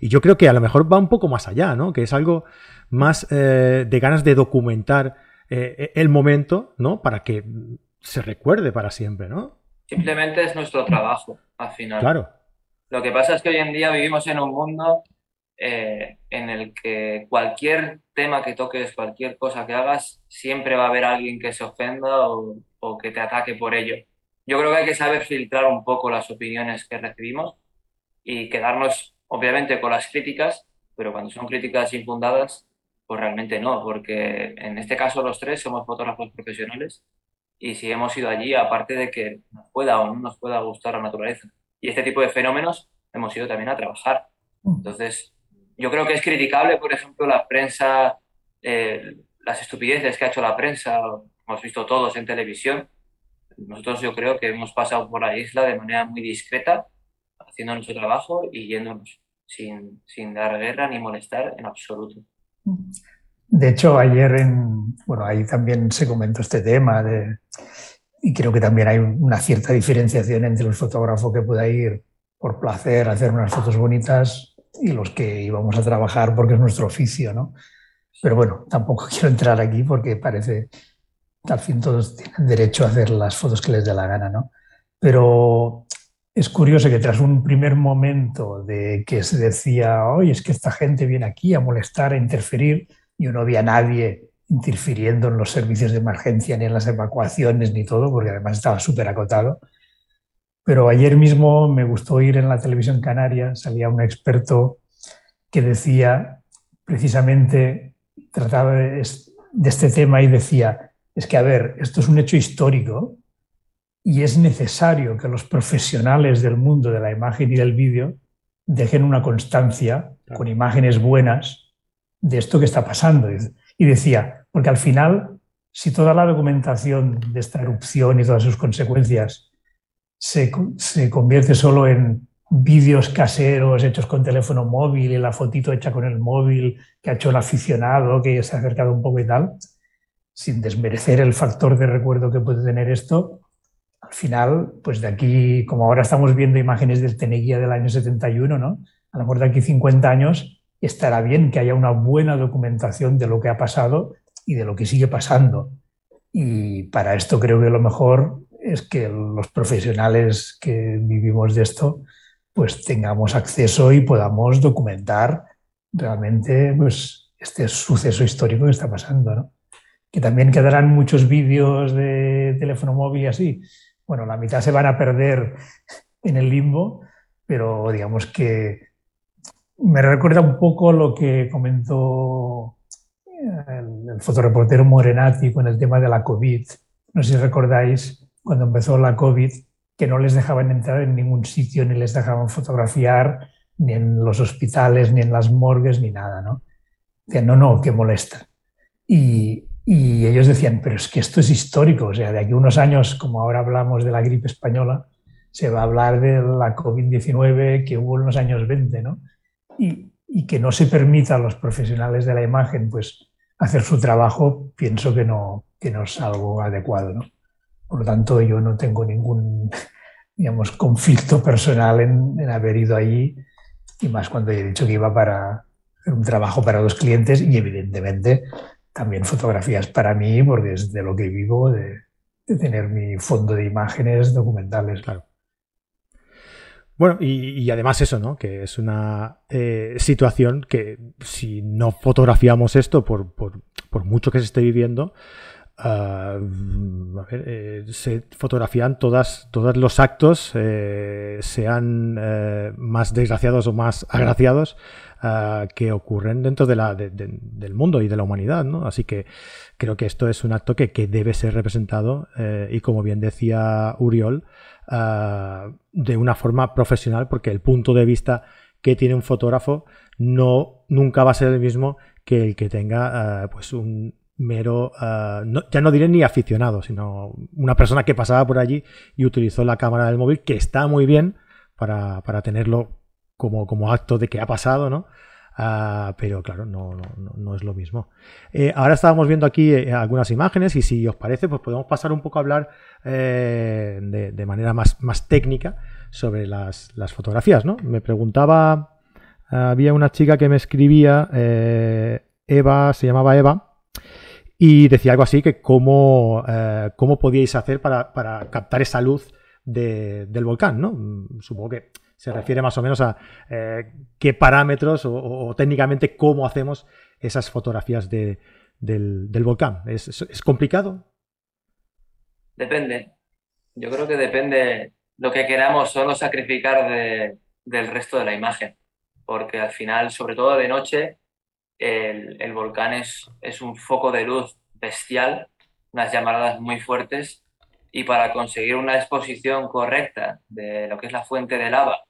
yo creo que a lo mejor va un poco más allá, ¿no? Que es algo más eh, de ganas de documentar eh, el momento, ¿no? Para que se recuerde para siempre, ¿no? Simplemente es nuestro trabajo, al final. Claro. Lo que pasa es que hoy en día vivimos en un mundo eh, en el que cualquier tema que toques, cualquier cosa que hagas, siempre va a haber alguien que se ofenda o, o, que te ataque por ello. Yo creo que hay que saber filtrar un poco las opiniones que recibimos y quedarnos, obviamente, con las críticas, pero cuando son críticas infundadas, pues realmente no, porque en este caso los tres somos fotógrafos profesionales y si hemos ido allí, aparte de que nos pueda o no nos pueda gustar la naturaleza y este tipo de fenómenos, hemos ido también a trabajar. Mm. Entonces, yo creo que es criticable, por ejemplo, la prensa, eh, las estupideces que ha hecho la prensa, hemos visto todos en televisión. Nosotros yo creo que hemos pasado por la isla de manera muy discreta, haciendo nuestro trabajo y yéndonos sin, sin dar guerra ni molestar en absoluto. De hecho, ayer en, bueno, ahí también se comentó este tema de, y creo que también hay una cierta diferenciación entre el fotógrafo que pueda ir por placer a hacer unas fotos bonitas y los que íbamos a trabajar porque es nuestro oficio, ¿no? Pero bueno, tampoco quiero entrar aquí porque parece, al fin todos tienen derecho a hacer las fotos que les dé la gana, ¿no? Pero es curioso que tras un primer momento de que se decía, oye, es que esta gente viene aquí a molestar, a interferir, y no había nadie interfiriendo en los servicios de emergencia, ni en las evacuaciones, ni todo, porque además estaba súper acotado. Pero ayer mismo me gustó ir en la televisión canaria, salía un experto que decía, precisamente, trataba de este tema y decía, es que, a ver, esto es un hecho histórico y es necesario que los profesionales del mundo de la imagen y del vídeo dejen una constancia con imágenes buenas de esto que está pasando. Y decía, porque al final, si toda la documentación de esta erupción y todas sus consecuencias se, se convierte solo en vídeos caseros hechos con teléfono móvil y la fotito hecha con el móvil que ha hecho el aficionado, que se ha acercado un poco y tal, sin desmerecer el factor de recuerdo que puede tener esto, al final, pues de aquí, como ahora estamos viendo imágenes del Teneguía del año 71, ¿no? A lo mejor de aquí 50 años estará bien que haya una buena documentación de lo que ha pasado y de lo que sigue pasando. Y para esto creo que lo mejor es que los profesionales que vivimos de esto, pues tengamos acceso y podamos documentar realmente pues, este suceso histórico que está pasando. ¿no? Que también quedarán muchos vídeos de teléfono móvil y así. Bueno, la mitad se van a perder en el limbo, pero digamos que me recuerda un poco lo que comentó el, el fotoreportero Morenati con el tema de la COVID. No sé si recordáis cuando empezó la COVID que no les dejaban entrar en ningún sitio, ni les dejaban fotografiar, ni en los hospitales, ni en las morgues, ni nada, ¿no? Decían, no, no, que molesta. Y, y ellos decían, pero es que esto es histórico, o sea, de aquí a unos años, como ahora hablamos de la gripe española, se va a hablar de la COVID-19 que hubo en los años 20, ¿no? y, que no se permita a los profesionales de la imagen pues, hacer su trabajo, pienso que no, que no es algo adecuado. ¿no? Por lo tanto, yo no tengo ningún digamos, conflicto personal en, en haber ido allí, y más cuando he dicho que iba para un trabajo para dos clientes y evidentemente también fotografías para mí, porque es de lo que vivo, de, tener mi fondo de imágenes documentales. Claro. Bueno, y, además eso, ¿no? Que es una eh, situación que si no fotografiamos esto, por, por, por mucho que se esté viviendo, uh, a ver, eh, se fotografían todas, todos los actos, eh, sean eh, más desgraciados o más agraciados, uh, que ocurren dentro de la, de, de, del mundo y de la humanidad, ¿no? Así que creo que esto es un acto que, que debe ser representado y como bien decía Uriol, uh, de una forma profesional, porque el punto de vista que tiene un fotógrafo no nunca va a ser el mismo que el que tenga uh, pues un mero, no, ya no diré ni aficionado, sino una persona que pasaba por allí y utilizó la cámara del móvil, que está muy bien para, para tenerlo como, como acto de que ha pasado, ¿no? Uh, pero claro, no, no, no, es lo mismo. Eh, ahora estábamos viendo aquí eh, algunas imágenes y si os parece, pues podemos pasar un poco a hablar eh, de, de, manera más, más técnica sobre las, las, fotografías. ¿no? Me preguntaba, había una chica que me escribía, Eva, se llamaba Eva, y decía algo así que cómo, cómo podíais hacer para, para captar esa luz de, del volcán. ¿no? Supongo que se refiere más o menos a eh, qué parámetros o, o, técnicamente cómo hacemos esas fotografías de, del, del, volcán. ¿Es, ¿Es, es, complicado? Depende. Yo creo que depende lo que queramos solo sacrificar de, del resto de la imagen. Porque al final, sobre todo de noche, el, el volcán es, es un foco de luz bestial, unas llamaradas muy fuertes y para conseguir una exposición correcta de lo que es la fuente de lava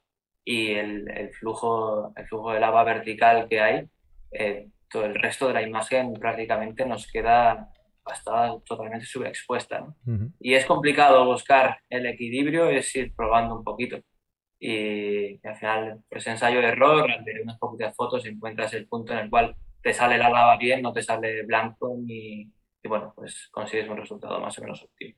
y el, el, flujo, el flujo de lava vertical que hay, eh, todo el resto de la imagen prácticamente nos queda está totalmente subexpuesta. ¿no? Uh -huh. Y es complicado buscar el equilibrio, es ir probando un poquito. Y, al final, pues ensayo de error, ante unas poquitas fotos encuentras el punto en el cual te sale la lava bien, no te sale blanco y bueno, pues consigues un resultado más o menos óptimo.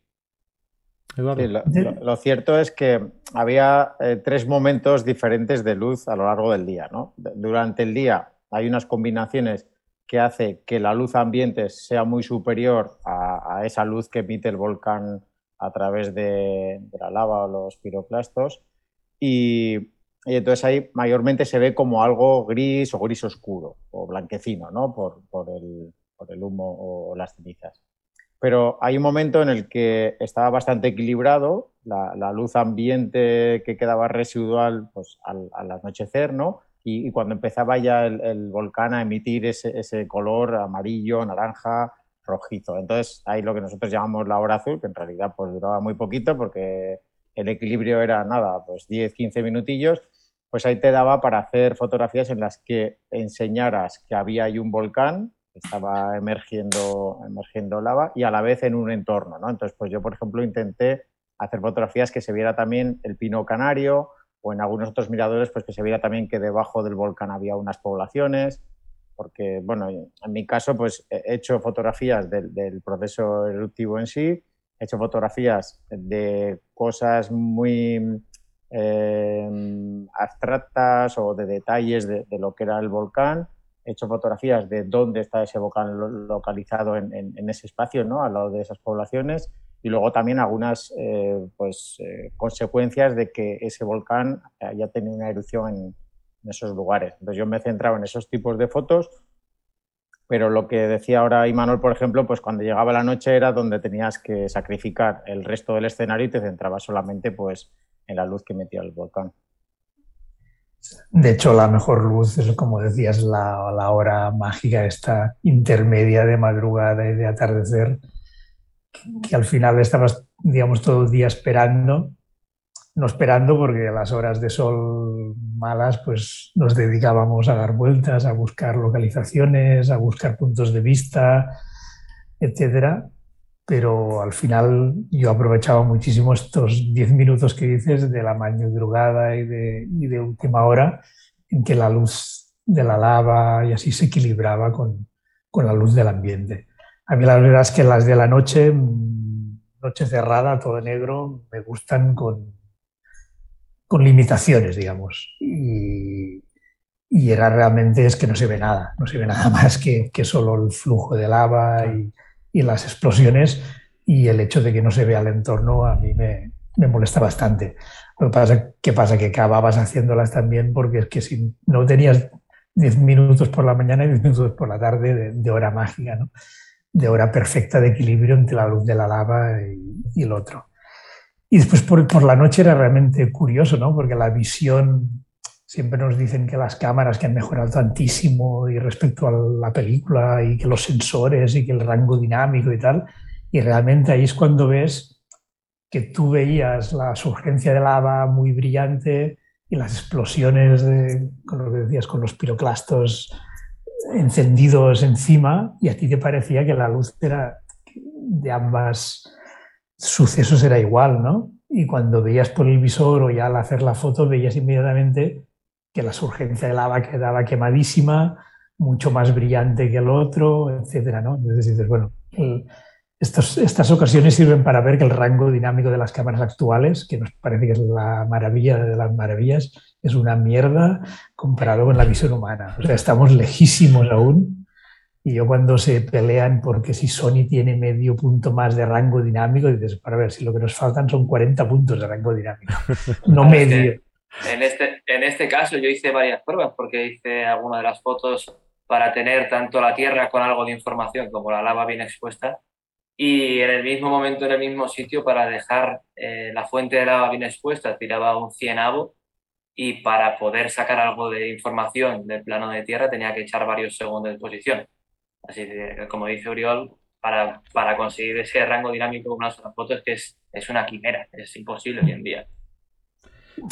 Lo, cierto es que había eh, tres momentos diferentes de luz a lo largo del día. ¿no? Durante el día hay unas combinaciones que hace que la luz ambiente sea muy superior a, esa luz que emite el volcán a través de, la lava o los piroclastos. Y, entonces ahí mayormente se ve como algo gris o gris oscuro o blanquecino, ¿no? Por, el, humo o, las cenizas. Pero hay un momento en el que estaba bastante equilibrado, la, luz ambiente que quedaba residual pues, al, anochecer, ¿no? y, cuando empezaba ya el, volcán a emitir ese, color amarillo, naranja, rojizo. Entonces, ahí lo que nosotros llamamos la hora azul, que en realidad pues duraba muy poquito porque el equilibrio era nada, pues 10, 15 minutillos, pues ahí te daba para hacer fotografías en las que enseñaras que había ahí un volcán, estaba emergiendo, emergiendo lava y a la vez en un entorno, ¿no? Entonces, pues yo, por ejemplo, intenté hacer fotografías que se viera también el pino canario, o en algunos otros miradores, pues que se veía también que debajo del volcán había unas poblaciones, porque, bueno, en mi caso, pues he hecho fotografías del, proceso eruptivo en sí, he hecho fotografías de cosas muy em, abstractas o de detalles de, lo que era el volcán, he hecho fotografías de dónde está ese volcán localizado en, en ese espacio, ¿no? al lado de esas poblaciones, y luego también algunas eh, pues, eh, consecuencias de que ese volcán haya tenido una erupción en, esos lugares. Entonces yo me he centrado en esos tipos de fotos, pero lo que decía ahora Imanol, por ejemplo, pues cuando llegaba la noche era donde tenías que sacrificar el resto del escenario y te centrabas solamente pues, en la luz que metía el volcán. De hecho, la mejor luz es, como decías, la, la hora mágica, esta intermedia de madrugada y de atardecer, que al final estabas, digamos, todo el día esperando, no esperando porque las horas de sol malas, pues nos dedicábamos a dar vueltas, a buscar localizaciones, a buscar puntos de vista, etcétera. Pero al final yo aprovechaba muchísimo estos 10 minutos que dices de la madrugada y de, y de última hora, en que la luz de la lava y así se equilibraba con, con la luz del ambiente. A mí la verdad es que las de la noche, noche cerrada, todo negro, me gustan con, con limitaciones, digamos. Y, era realmente es que no se ve nada, no se ve nada más que, que solo el flujo de lava y, y, las explosiones y el hecho de que no se vea el entorno a mí me, me molesta bastante. Lo que pasa, ¿qué pasa? Que acababas haciéndolas también porque es que si no tenías 10 minutos por la mañana y 10 minutos por la tarde de, hora mágica, ¿no? de hora perfecta de equilibrio entre la luz de la lava y, el otro. Y después por, por, la noche era realmente curioso, ¿no? Porque la visión, siempre nos dicen que las cámaras que han mejorado tantísimo y respecto a la película y que los sensores y que el rango dinámico y tal. Y realmente ahí es cuando ves que tú veías la surgencia de lava muy brillante y las explosiones, de, con lo que decías, con los piroclastos encendidos encima y a ti te parecía que la luz era de ambas sucesos era igual, ¿no? Y cuando veías por el visor o ya al hacer la foto veías inmediatamente que la surgencia de lava quedaba quemadísima, mucho más brillante que el otro, etcétera, ¿no? Entonces dices, bueno, estas ocasiones sirven para ver que el rango dinámico de las cámaras actuales, que nos parece que es la maravilla de las maravillas, es una mierda comparado con la visión humana. O sea, estamos lejísimos aún. Y yo cuando se pelean porque si Sony tiene medio punto más de rango dinámico, dices, para ver, si lo que nos faltan son 40 puntos de rango dinámico, no medio. En este, en este caso yo hice varias pruebas porque hice algunas de las fotos para tener tanto la Tierra con algo de información como la lava bien expuesta y en el mismo momento, en el mismo sitio, para dejar eh, la fuente de lava bien expuesta, tiraba un cienavo y para poder sacar algo de información del plano de tierra tenía que echar varios segundos de posición. Así que, como dice Uriol, para, para conseguir ese rango dinámico con una sola foto es que es, es una quimera, es imposible hoy en día.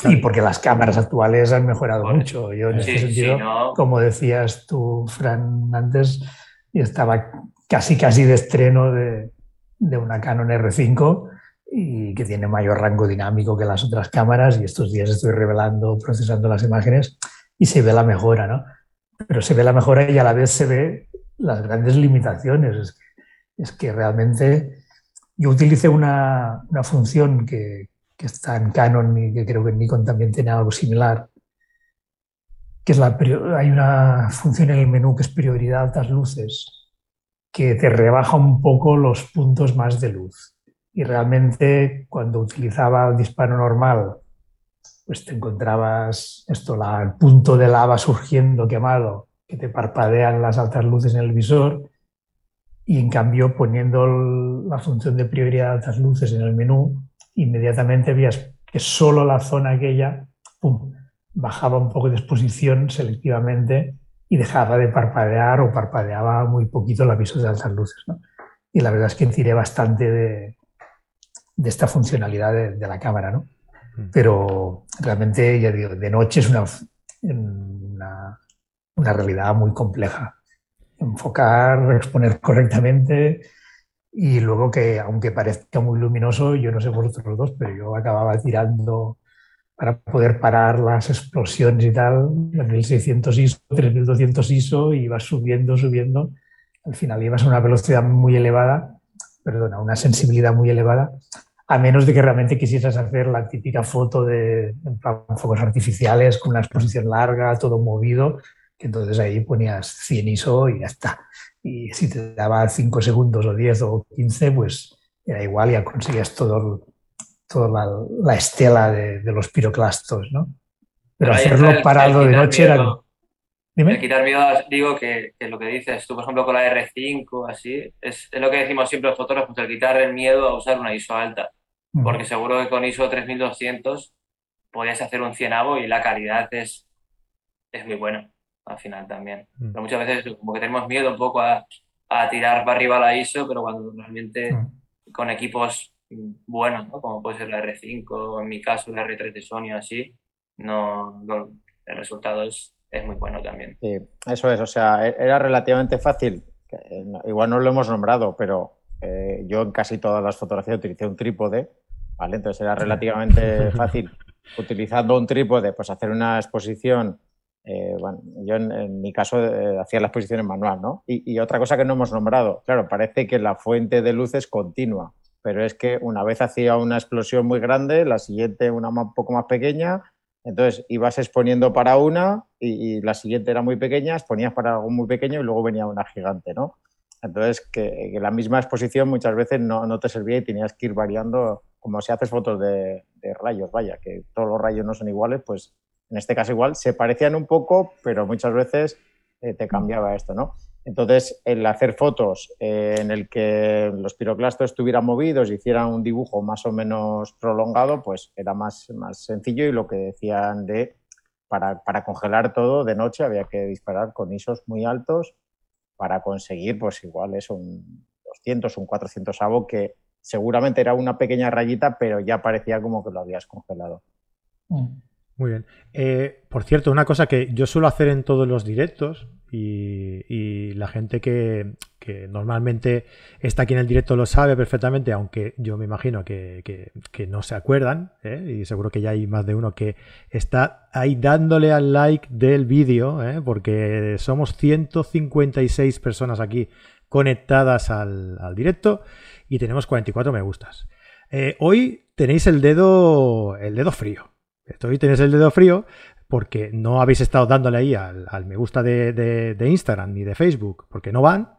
Y porque las cámaras actuales han mejorado mucho. Yo en este sentido, como decías tú, Fran, antes, estaba casi casi de estreno de, de una Canon R5 y que tiene mayor rango dinámico que las otras cámaras y estos días estoy revelando, procesando las imágenes y se ve la mejora, ¿no? pero se ve la mejora y a la vez se ve las grandes limitaciones. Es que, realmente yo utilicé una, una función que, que, está en Canon y que creo que Nikon también tiene algo similar, que es la, hay una función en el menú que es prioridad altas luces, que te rebaja un poco los puntos más de luz. Y realmente cuando utilizaba el disparo normal, pues te encontrabas esto, la, el punto de lava surgiendo quemado, que te parpadean las altas luces en el visor, y en cambio poniendo la función de prioridad altas luces en el menú, inmediatamente veías que solo la zona aquella bajaba un poco de exposición selectivamente y dejaba de parpadear o parpadeaba muy poquito la visión de altas luces. Y la verdad es que tiré bastante de, de esta funcionalidad de, la cámara, ¿no? Mm. Pero realmente, ya digo, de noche es una, una, una realidad muy compleja. Enfocar, exponer correctamente y luego que, aunque parezca muy luminoso, yo no sé por otros dos, pero yo acababa tirando para poder parar las explosiones y tal, 1600 ISO, 3200 ISO, y ibas subiendo, subiendo. Al final ibas a una velocidad muy elevada, perdona, una sensibilidad muy elevada, a menos de que realmente quisieras hacer la típica foto de en focos artificiales con una exposición larga, todo movido, que entonces ahí ponías 100 ISO y ya está. Y si te daba 5 segundos o 10 o 15, pues era igual, ya conseguías todo, toda la, estela de, los piroclastos, ¿no? Pero hacerlo parado de noche era... Dime. quitar miedo, digo que, que, lo que dices tú, por ejemplo, con la R5, así, es, es lo que decimos siempre los fotógrafos, el quitar el miedo a usar una ISO alta porque seguro que con ISO 3200 podías hacer un cienavo y la calidad es, es muy buena al final también. Pero muchas veces como que tenemos miedo un poco a, a tirar para arriba la ISO, pero cuando realmente con equipos buenos, como puede ser la R5 o en mi caso la R3 de Sony así, no, el resultado es, es muy bueno también. Sí, eso es, o sea, e-, era relativamente fácil, eh, igual no lo hemos nombrado, pero eh, yo en casi todas las fotografías utilicé un trípode, ¿vale? Entonces era relativamente fácil utilizando un trípode, pues hacer una exposición. Eh, yo en, mi caso eh, hacía la exposición en manual, ¿no? Y, otra cosa que no hemos nombrado, claro, parece que la fuente de luz es continua, pero es que una vez hacía una explosión muy grande, la siguiente una un poco más pequeña, entonces ibas exponiendo para una y, la siguiente era muy pequeña, exponías para algo muy pequeño y luego venía una gigante, ¿no? Entonces, que, la misma exposición muchas veces no, te servía y tenías que ir variando, como si haces fotos de, rayos, vaya, que todos los rayos no son iguales, pues en este caso igual se parecían un poco, pero muchas veces eh, te cambiaba esto, ¿no? Entonces, el hacer fotos eh, en el que los piroclastos estuvieran movidos y hicieran un dibujo más o menos prolongado, pues era más, más sencillo y lo que decían de, para, para congelar todo de noche había que disparar con ISOs muy altos para conseguir, pues igual es un 200, un 400 avo que seguramente era una pequeña rayita, pero ya parecía como que lo habías congelado. Mm. Muy bien. Eh, por cierto, una cosa que yo suelo hacer en todos los directos y, la gente que, normalmente está aquí en el directo lo sabe perfectamente, aunque yo me imagino que, no se acuerdan, ¿eh? y seguro que ya hay más de uno que está ahí dándole al like del vídeo, ¿eh? porque somos 156 personas aquí conectadas al, directo y tenemos 44 me gustas. hoy tenéis el dedo, el dedo frío. Hoy tenéis el dedo frío porque no habéis estado dándole ahí al, me gusta de, Instagram ni de Facebook, porque no van,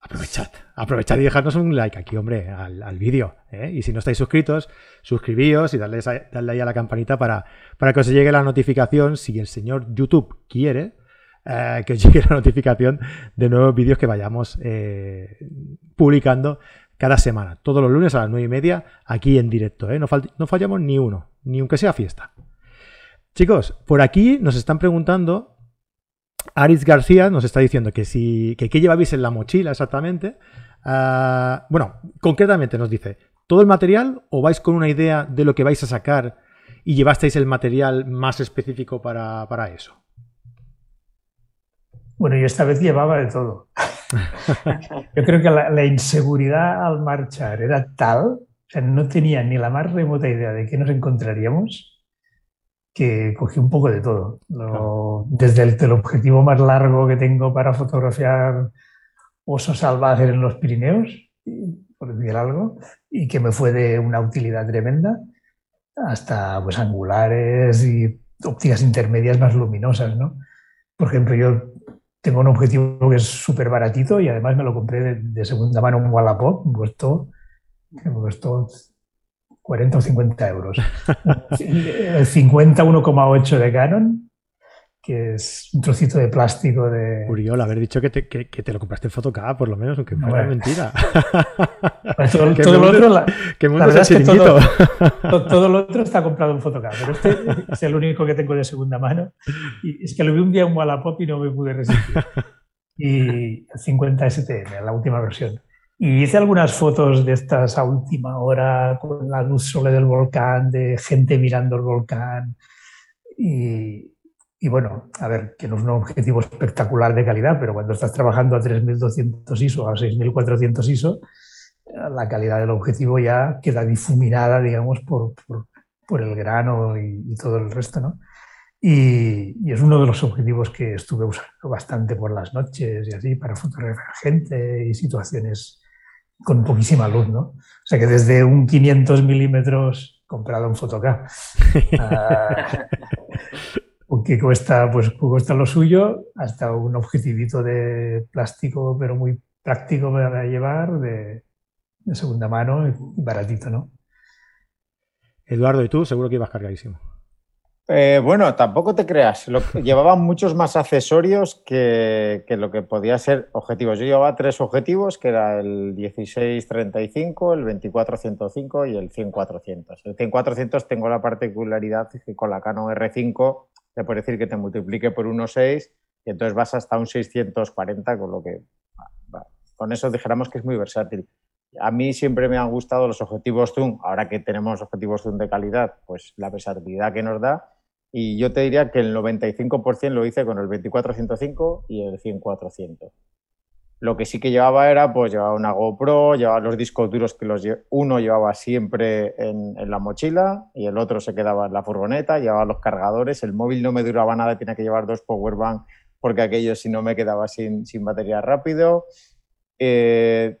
aprovechad, aprovechad y dejadnos un like aquí, hombre, al, vídeo. ¿eh? Y si no estáis suscritos, suscribíos y darle, ahí a la campanita para, para que os llegue la notificación, si el señor YouTube quiere, eh, que os llegue la notificación de nuevos vídeos que vayamos eh, publicando cada semana, todos los lunes a las nueve y media, aquí en directo. No fallamos ni uno, ni aunque sea fiesta. Chicos, por aquí nos están preguntando, Aris García nos está diciendo que si, que qué llevabais en la mochila exactamente. Ah, bueno, concretamente nos dice, ¿todo el material o vais con una idea de lo que vais a sacar y llevasteis el material más específico para, eso? Bueno, yo esta vez llevaba de todo. yo creo que la, la, inseguridad al marchar era tal, o sea, no tenía ni la más remota idea de qué nos encontraríamos, que cogí un poco de todo. Desde el teleobjetivo más largo que tengo para fotografiar osos salvajes en los Pirineos, por decir algo, y que me fue de una utilidad tremenda, hasta pues angulares y ópticas intermedias más luminosas, ¿no? Por ejemplo, yo tengo un objetivo que es súper baratito y además me lo compré de, segunda mano en Wallapop, me costó, me costó 40 o 50 euros. El 50 1,8 de Canon que es un trocito de plástico de... Uriol, haber dicho que te, que, te lo compraste en Photocap, por lo menos, aunque fuera mentira. todo, todo lo otro, la, que la verdad es que todo, todo, lo otro está comprado en Photocap, pero este es el único que tengo de segunda mano. Y es que lo vi un día en Wallapop y no me pude resistir. Y 50 STM, la última versión. Y hice algunas fotos de estas a última hora, con la luz sole del volcán, de gente mirando el volcán. Y, y bueno, a ver, que no es un objetivo espectacular de calidad, pero cuando estás trabajando a 3200 ISO, a 6400 ISO, la calidad del objetivo ya queda difuminada, digamos, por, por, el grano y, todo el resto, ¿no? Y, es uno de los objetivos que estuve usando bastante por las noches y así, para fotografiar gente y situaciones con poquísima luz, ¿no? O sea que desde un 500 milímetros comprado en Photocap que cuesta, pues, cuesta lo suyo, hasta un objetivito de plástico, pero muy práctico para llevar, de, segunda mano y baratito, ¿no? Eduardo, ¿y tú? Seguro que ibas cargadísimo. Eh, bueno, tampoco te creas. Lo, llevaban muchos más accesorios que, que, lo que podía ser objetivos. Yo llevaba tres objetivos, que era el 16-35, el 24-105 y el 100-400. El 100-400 tengo la particularidad que con la Canon R5 te puede decir que te multiplique por 1,6 y entonces vas hasta un 640, con lo que con eso dijéramos que es muy versátil. A mí siempre me han gustado los objetivos zoom, ahora que tenemos objetivos zoom de calidad, pues la versatilidad que nos da. Y yo te diría que el 95% lo hice con el 24-105 y el 100-400. Lo que sí que llevaba era, pues llevaba una GoPro, llevaba los discos duros que los uno llevaba siempre en, la mochila y el otro se quedaba en la furgoneta, llevaba los cargadores, el móvil no me duraba nada, tenía que llevar dos powerbank porque aquello si no me quedaba sin, sin batería rápido. Eh,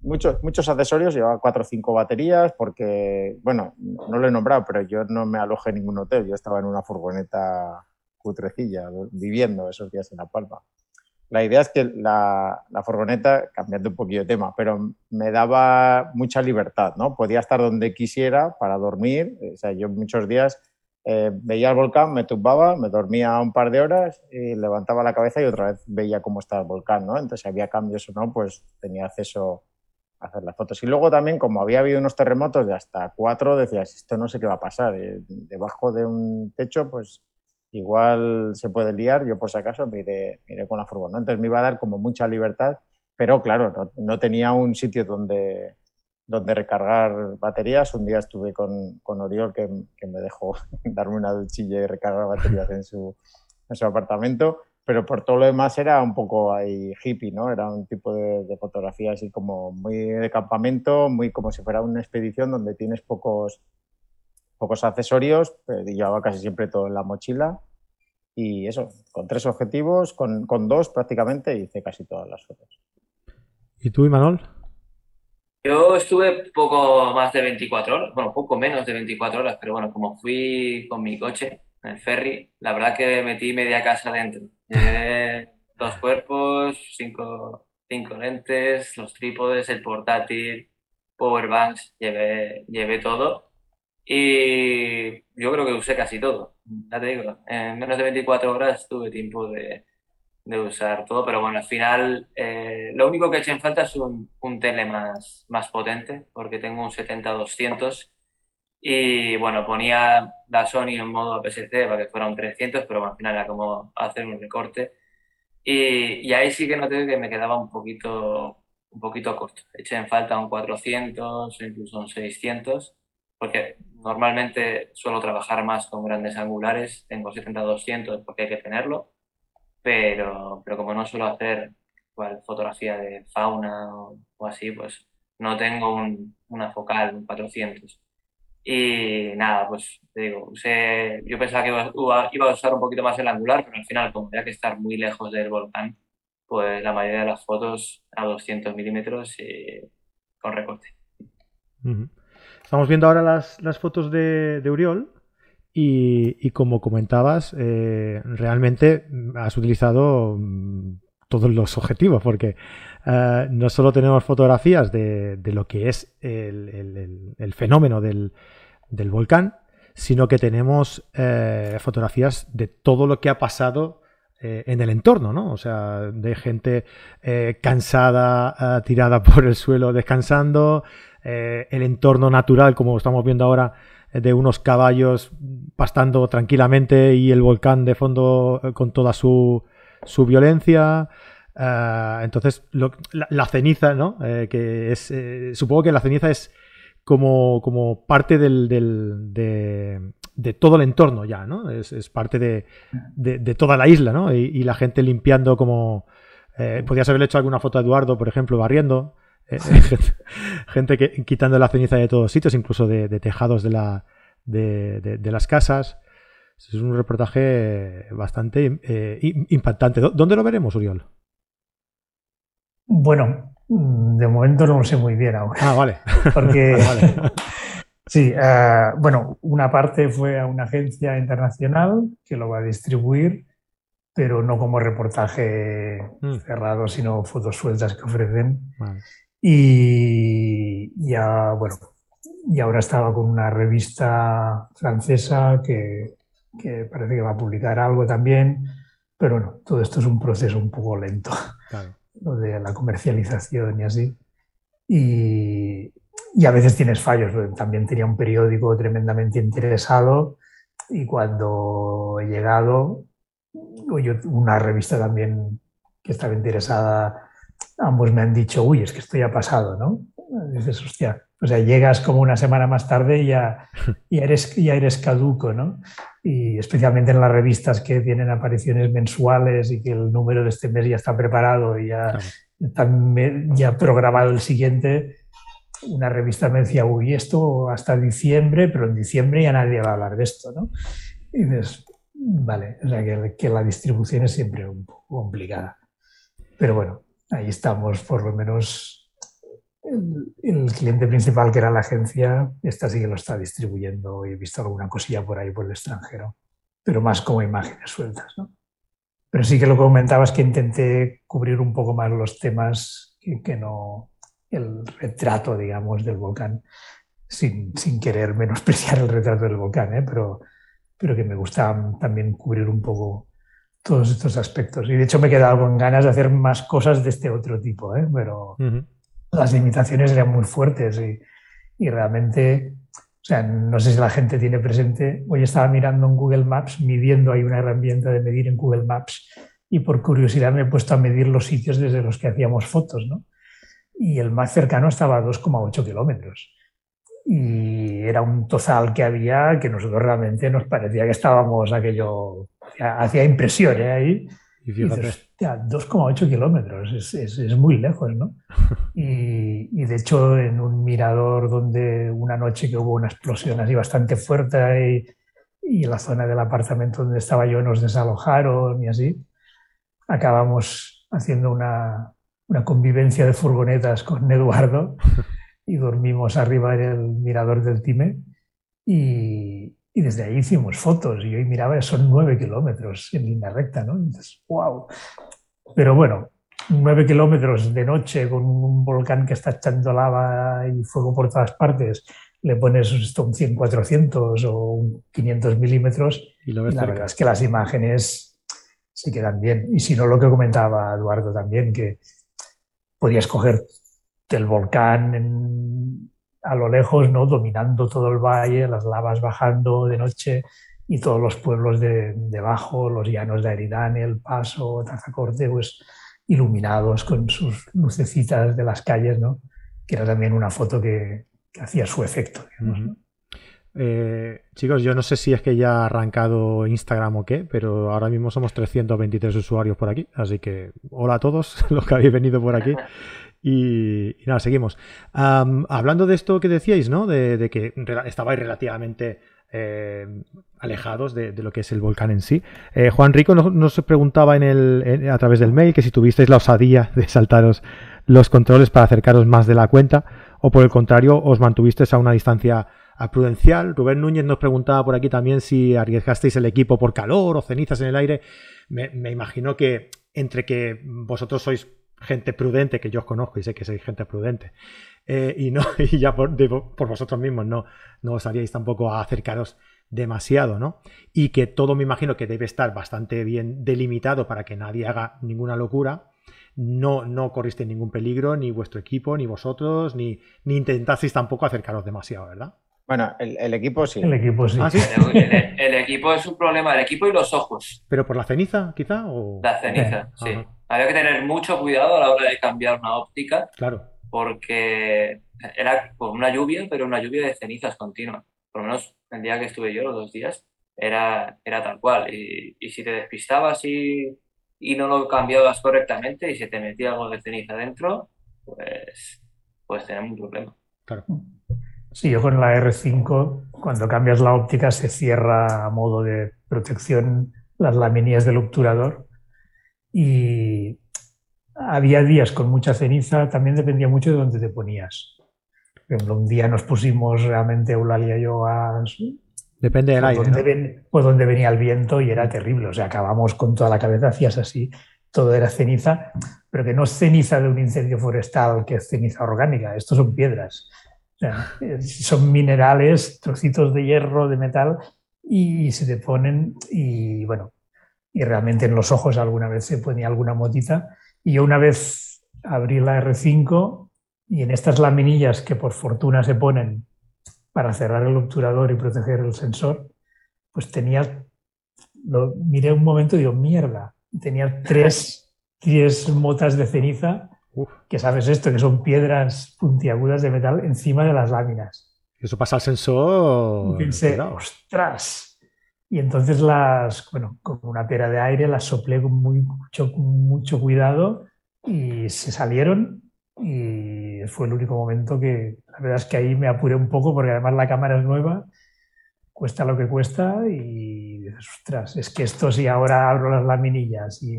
muchos, muchos accesorios, llevaba cuatro o cinco baterías porque, bueno, no lo he nombrado, pero yo no me alojé en ningún hotel, yo estaba en una furgoneta cutrecilla viviendo esos días en La Palma la idea es que la, furgoneta, cambiando un poquito de tema, pero me daba mucha libertad, ¿no? Podía estar donde quisiera para dormir. O sea, yo muchos días eh, veía el volcán, me tumbaba, me dormía un par de horas y levantaba la cabeza y otra vez veía cómo estaba el volcán, ¿no? Entonces, si había cambios o no, pues tenía acceso hacer las fotos. Y luego también, como había habido unos terremotos de hasta cuatro, decías, esto no sé qué va a pasar. Eh, debajo de un techo, pues igual se puede liar, yo por si acaso me iré, con la furgoneta. Entonces me iba a dar como mucha libertad, pero claro, no, tenía un sitio donde, donde recargar baterías. Un día estuve con, con Oriol que, me dejó darme una duchilla y recargar baterías en su, en su apartamento, pero por todo lo demás era un poco ahí hippie, ¿no? Era un tipo de, de fotografía así como muy de campamento, muy como si fuera una expedición donde tienes pocos pocos accesorios, pero llevaba casi siempre todo en la mochila. Y eso, con tres objetivos, con, con dos prácticamente hice casi todas las fotos. ¿Y tú, Imanol? Yo estuve poco más de 24 horas, bueno, poco menos de 24 horas, pero bueno, como fui con mi coche en el ferry, la verdad que metí media casa dentro. Llevé dos cuerpos, cinco, cinco lentes, los trípodes, el portátil, powerbanks, llevé, llevé todo. Y yo creo que usé casi todo, ya te digo, en menos de 24 horas tuve tiempo de, de usar todo, pero bueno, al final eh, lo único que he hecho en falta es un, un tele más, más potente, porque tengo un 70-200 y bueno, ponía la Sony en modo APS-C para que fuera un 300, pero al final era como hacer un recorte. Y, y ahí sí que noté que me quedaba un poquito, un poquito corto. Eché en falta un 400 o incluso un 600 porque normalmente suelo trabajar más con grandes angulares, tengo 70-200 porque hay que tenerlo, pero, pero como no suelo hacer fotografía de fauna o, así, pues no tengo una focal, un 400. Y nada, pues te digo, yo pensaba que iba, a usar un poquito más el angular, pero al final, como había que estar muy lejos del volcán, pues la mayoría de las fotos a 200 milímetros y con recorte. Estamos viendo ahora las, fotos de, de Uriol y, como comentabas, eh, realmente has utilizado mm, todos los objetivos, porque eh, no solo tenemos fotografías de, lo que es el, fenómeno del, volcán, sino que tenemos eh, fotografías de todo lo que ha pasado en el entorno, ¿no? O sea, de gente cansada, tirada por el suelo descansando, el entorno natural, como estamos viendo ahora, de unos caballos pastando tranquilamente y el volcán de fondo eh, con toda su, su violencia. Eh, entonces, la, ceniza, ¿no? Eh, que es, supongo que la ceniza es como, como parte del, del de, todo el entorno ya, ¿no? Es, parte de, de, toda la isla, ¿no? Y, la gente limpiando como... podrías haberle hecho alguna foto a Eduardo, por ejemplo, barriendo. gente, que, quitando la ceniza de todos sitios, incluso de, tejados de, la, de, las casas. Es un reportaje bastante eh, impactante. ¿Dónde lo veremos, Uriol? Bueno, de momento no lo sé muy bien ahora. Ah, vale. Porque, sí, eh, bueno, una parte fue a una agencia internacional que lo va a distribuir, pero no como reportaje mm. cerrado, sino fotos sueltas que ofrecen. Y ya, bueno, y ahora estaba con una revista francesa que, que, parece que va a publicar algo también, pero bueno, todo esto es un proceso un poco lento, lo de la comercialización y así. Y, y, a veces tienes fallos, también tenía un periódico tremendamente interesado y cuando he llegado, una revista también que estaba interesada ambos me han dicho, uy, es que esto ya ha pasado, ¿no? Dices, hostia, o sea, llegas como una semana más tarde y ya, eres, ya eres caduco, ¿no? Y especialmente en las revistas que tienen apariciones mensuales y que el número de este mes ya está preparado y ya está ya programado el siguiente, una revista me decía, uy, esto hasta diciembre, pero en diciembre ya nadie va a hablar de esto, ¿no? Y dices, vale, o sea, que, que la distribución es siempre un poco complicada. Pero bueno, ahí estamos, por lo menos el, cliente principal, que era la agencia, esta sí que lo está distribuyendo y he visto alguna cosilla por ahí por el extranjero, pero más como imágenes sueltas. ¿no? Pero sí que lo que comentabas que intenté cubrir un poco más los temas que, no el retrato, digamos, del volcán, sin, sin, querer menospreciar el retrato del volcán, ¿eh? pero, pero que me gustaba también cubrir un poco todos estos aspectos. Y de hecho me he quedado con ganas de hacer más cosas de este otro tipo, ¿eh? pero las limitaciones eran muy fuertes y, y, realmente, o sea, no sé si la gente tiene presente, hoy estaba mirando en Google Maps, midiendo, hay una herramienta de medir en Google Maps y por curiosidad me he puesto a medir los sitios desde los que hacíamos fotos, ¿no? Y el más cercano estaba a 2,8 kilómetros. Y era un tozal que había que nosotros realmente nos parecía que estábamos aquello hacía impresión ¿eh? ahí. Y 2,8 kilómetros, es, es, es, muy lejos, ¿no? Y, y, de hecho, en un mirador donde una noche que hubo una explosión así bastante fuerte y, y la zona del apartamento donde estaba yo nos desalojaron y así, acabamos haciendo una, una convivencia de furgonetas con Eduardo y dormimos arriba en el mirador del Time y, y desde ahí hicimos fotos y hoy miraba, son nueve kilómetros en línea recta, ¿no? Entonces, wow. Pero bueno, nueve kilómetros de noche con un volcán que está echando lava y fuego por todas partes, le pones esto un 100-400 o un 500 milímetros y, la verdad es que las imágenes se quedan bien. Y si no, lo que comentaba Eduardo también, que podías coger el volcán en, a lo lejos, ¿no? dominando todo el valle, las lavas bajando de noche y todos los pueblos de debajo, los llanos de Aridane, El Paso, Tazacorte, pues iluminados con sus lucecitas de las calles, ¿no? que era también una foto que, hacía su efecto. Eh, chicos, yo no sé si es que ya ha arrancado Instagram o qué, pero ahora mismo somos 323 usuarios por aquí, así que hola a todos los que habéis venido por aquí. Y, nada, seguimos. hablando de esto que decíais, ¿no? De, que estabais relativamente eh, alejados de, lo que es el volcán en sí. Eh, Juan Rico nos, preguntaba en el, a través del mail que si tuvisteis la osadía de saltaros los controles para acercaros más de la cuenta o por el contrario os mantuvisteis a una distancia prudencial. Rubén Núñez nos preguntaba por aquí también si arriesgasteis el equipo por calor o cenizas en el aire. Me, me imagino que entre que vosotros sois gente prudente, que yo os conozco y sé que sois gente prudente, eh, y, no, y ya por, por, vosotros mismos no, no os haríais tampoco a acercaros demasiado, ¿no? Y que todo me imagino que debe estar bastante bien delimitado para que nadie haga ninguna locura. No, no corristeis ningún peligro, ni vuestro equipo, ni vosotros, ni, ni intentasteis tampoco acercaros demasiado, ¿verdad? Bueno, el, equipo sí. El equipo sí. ¿Ah, el, equipo es un problema, el equipo y los ojos. ¿Pero por la ceniza, quizá? O... La ceniza, sí. Había que tener mucho cuidado a la hora de cambiar una óptica. Claro. Porque era por una lluvia, pero una lluvia de cenizas continua. Por lo menos el día que estuve yo, los dos días, era, era tal cual. Y, si te despistabas y, y no lo cambiabas correctamente y se te metía algo de ceniza dentro, pues, pues tenemos un problema. Claro. Sí, yo con la R5, cuando cambias la óptica, se cierra a modo de protección las laminillas del obturador y había días con mucha ceniza, también dependía mucho de dónde te ponías. Por ejemplo, un día nos pusimos realmente Eulalia y yo a... Depende del aire. Donde, pues donde venía el viento y era terrible. O sea, acabamos con toda la cabeza, hacías así, todo era ceniza, pero que no es ceniza de un incendio forestal, que es ceniza orgánica, estos son piedras son minerales, trocitos de hierro, de metal, y se te ponen, y bueno, y realmente en los ojos alguna vez se ponía alguna motita. Y yo una vez abrí la R5 y en estas laminillas que por fortuna se ponen para cerrar el obturador y proteger el sensor, pues tenía, lo miré un momento y digo, mierda, tenía tres, tres motas de ceniza que sabes esto, que son piedras puntiagudas de metal encima de las láminas. Eso pasa al sensor. Y pensé, ostras. Y entonces las, bueno, con una pera de aire las soplé con muy, mucho, mucho cuidado y se salieron. Y fue el único momento que, la verdad es que ahí me apuré un poco porque además la cámara es nueva, cuesta lo que cuesta y dices, ostras, es que esto si ahora abro las laminillas y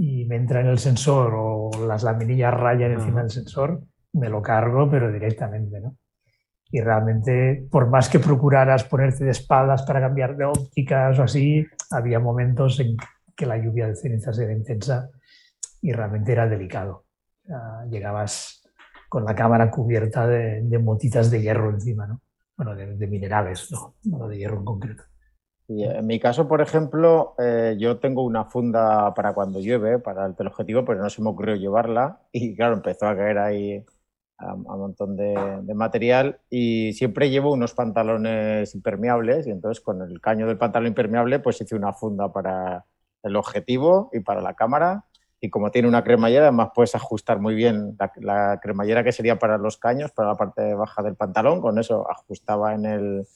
y me entra en el sensor o las laminillas rayan encima del sensor, me lo cargo, pero directamente, ¿no? Y realmente, por más que procuraras ponerte de espaldas para cambiar de ópticas o así, había momentos en que la lluvia de cenizas era intensa y realmente era delicado. llegabas con la cámara cubierta de, motitas de hierro encima, ¿no? Bueno, de, de minerales, ¿no? no de hierro en concreto en mi caso, por ejemplo, eh, yo tengo una funda para cuando llueve, para el teleobjetivo, pero no se me ocurrió llevarla y claro, empezó a caer ahí a, un montón de, material y siempre llevo unos pantalones impermeables y entonces con el caño del pantalón impermeable pues hice una funda para el objetivo y para la cámara. Y como tiene una cremallera además puedes ajustar muy bien la, la cremallera que sería para los caños, para la parte baja del pantalón, con eso ajustaba en el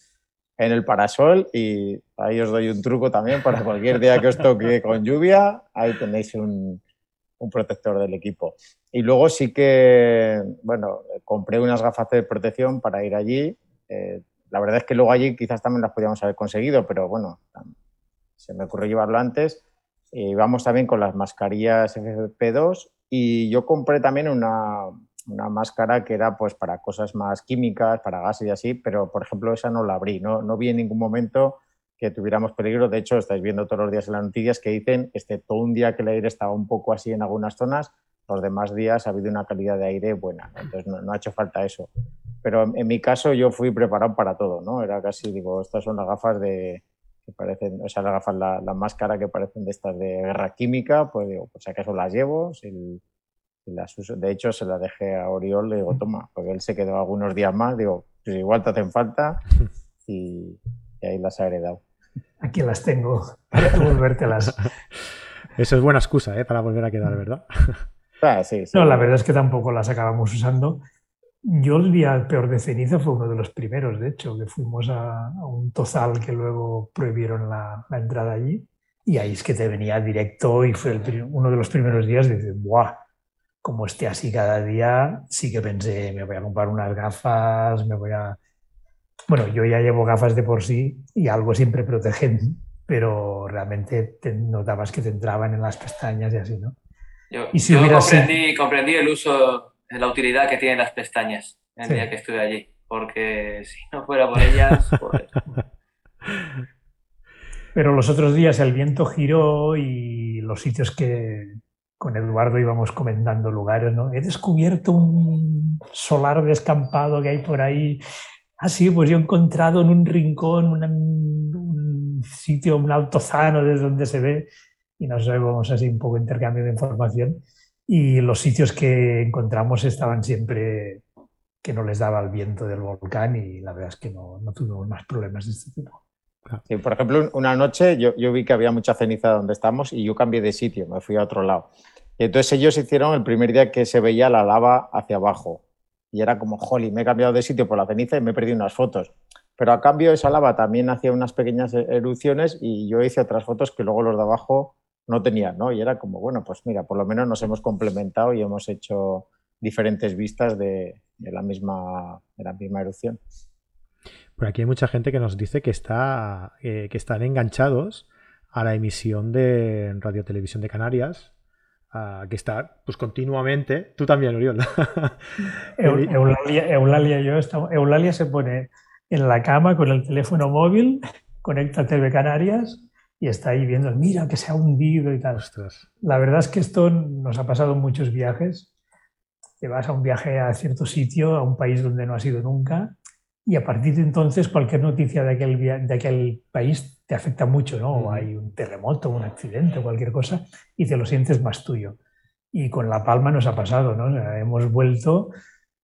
en el parasol y ahí os doy un truco también para cualquier día que os toque con lluvia, ahí tenéis un, protector del equipo. Y luego sí que, bueno, compré unas gafas de protección para ir allí. Eh, la verdad es que luego allí quizás también las podíamos haber conseguido, pero bueno, se me ocurrió llevarlo antes. Y vamos también con las mascarillas FFP2 y yo compré también una, una máscara que era pues para cosas más químicas, para gases y así, pero por ejemplo esa no la abrí, no, no vi en ningún momento que tuviéramos peligro, de hecho estáis viendo todos los días en las noticias que dicen, todo un día que el aire estaba un poco así en algunas zonas, los demás días ha habido una calidad de aire buena, entonces no, ha hecho falta eso. Pero en, mi caso yo fui preparado para todo, ¿no? Era casi, digo, estas son las gafas de, que parecen, o sea, las gafas, la, la, máscara que parecen de estas de guerra química, pues digo, pues acaso las llevo, si, de hecho, se la dejé a Oriol, le digo, toma, porque él se quedó algunos días más, digo, pues igual te hacen falta y, ahí las ha heredado. Aquí las tengo para devolvértelas. Eso es buena excusa ¿eh? para volver a quedar, ¿verdad? Ah, no, la verdad es que tampoco las acabamos usando. Yo el día peor de ceniza fue uno de los primeros, de hecho, que fuimos a, un tozal que luego prohibieron la, entrada allí. Y ahí es que te venía directo y fue uno de los primeros días de decir, ¡buah! como esté así cada día, sí que pensé, me voy a comprar unas gafas, me voy a... Bueno, yo ya llevo gafas de por sí y algo siempre protegen, pero realmente te notabas que te entraban en las pestañas y así, ¿no? Yo, Y si yo comprendí, comprendí el uso, la utilidad que tienen las pestañas el Sí. día que estuve allí, porque si no fuera por ellas, joder. Pero los otros días el viento giró y los sitios que con Eduardo íbamos comentando lugares, ¿no? He descubierto un solar descampado que hay por ahí. Ah, sí, pues yo he encontrado en un rincón una- un sitio, un altozano desde donde se ve y nos vemos así un poco intercambio de información. Y los sitios que encontramos estaban siempre que no les daba el viento del volcán y la verdad es que no, no tuvimos más problemas de este tipo. Sí, por ejemplo, una noche yo, yo vi que había mucha ceniza donde estamos y yo cambié de sitio, me fui a otro lado. Y entonces ellos hicieron el primer día que se veía la lava hacia abajo. Y era como, jolly, me he cambiado de sitio por la ceniza y me he perdido unas fotos. Pero a cambio esa lava también hacía unas pequeñas e- erupciones y yo hice otras fotos que luego los de abajo no tenían, ¿no? Y era como, bueno, pues mira, por lo menos nos hemos complementado y hemos hecho diferentes vistas de, la, misma, la misma erupción. Por aquí hay mucha gente que nos dice que, está, eh, que están enganchados a la emisión de Radio Televisión de Canarias, ah, que está pues continuamente. Tú también, Oriol. Eu- Eulalia, Eulalia yo estamos, Eulalia se pone en la cama con el teléfono móvil, conecta TV Canarias y está ahí viendo, mira que se ha hundido y tal. Ostras. La verdad es que esto nos ha pasado en muchos viajes. Te vas a un viaje a cierto sitio, a un país donde no has ido nunca, y a partir de entonces cualquier noticia de aquel, de aquel país te afecta mucho, ¿no? O hay un terremoto, un accidente, cualquier cosa, y te lo sientes más tuyo. Y con La Palma nos ha pasado, ¿no? O sea, hemos vuelto,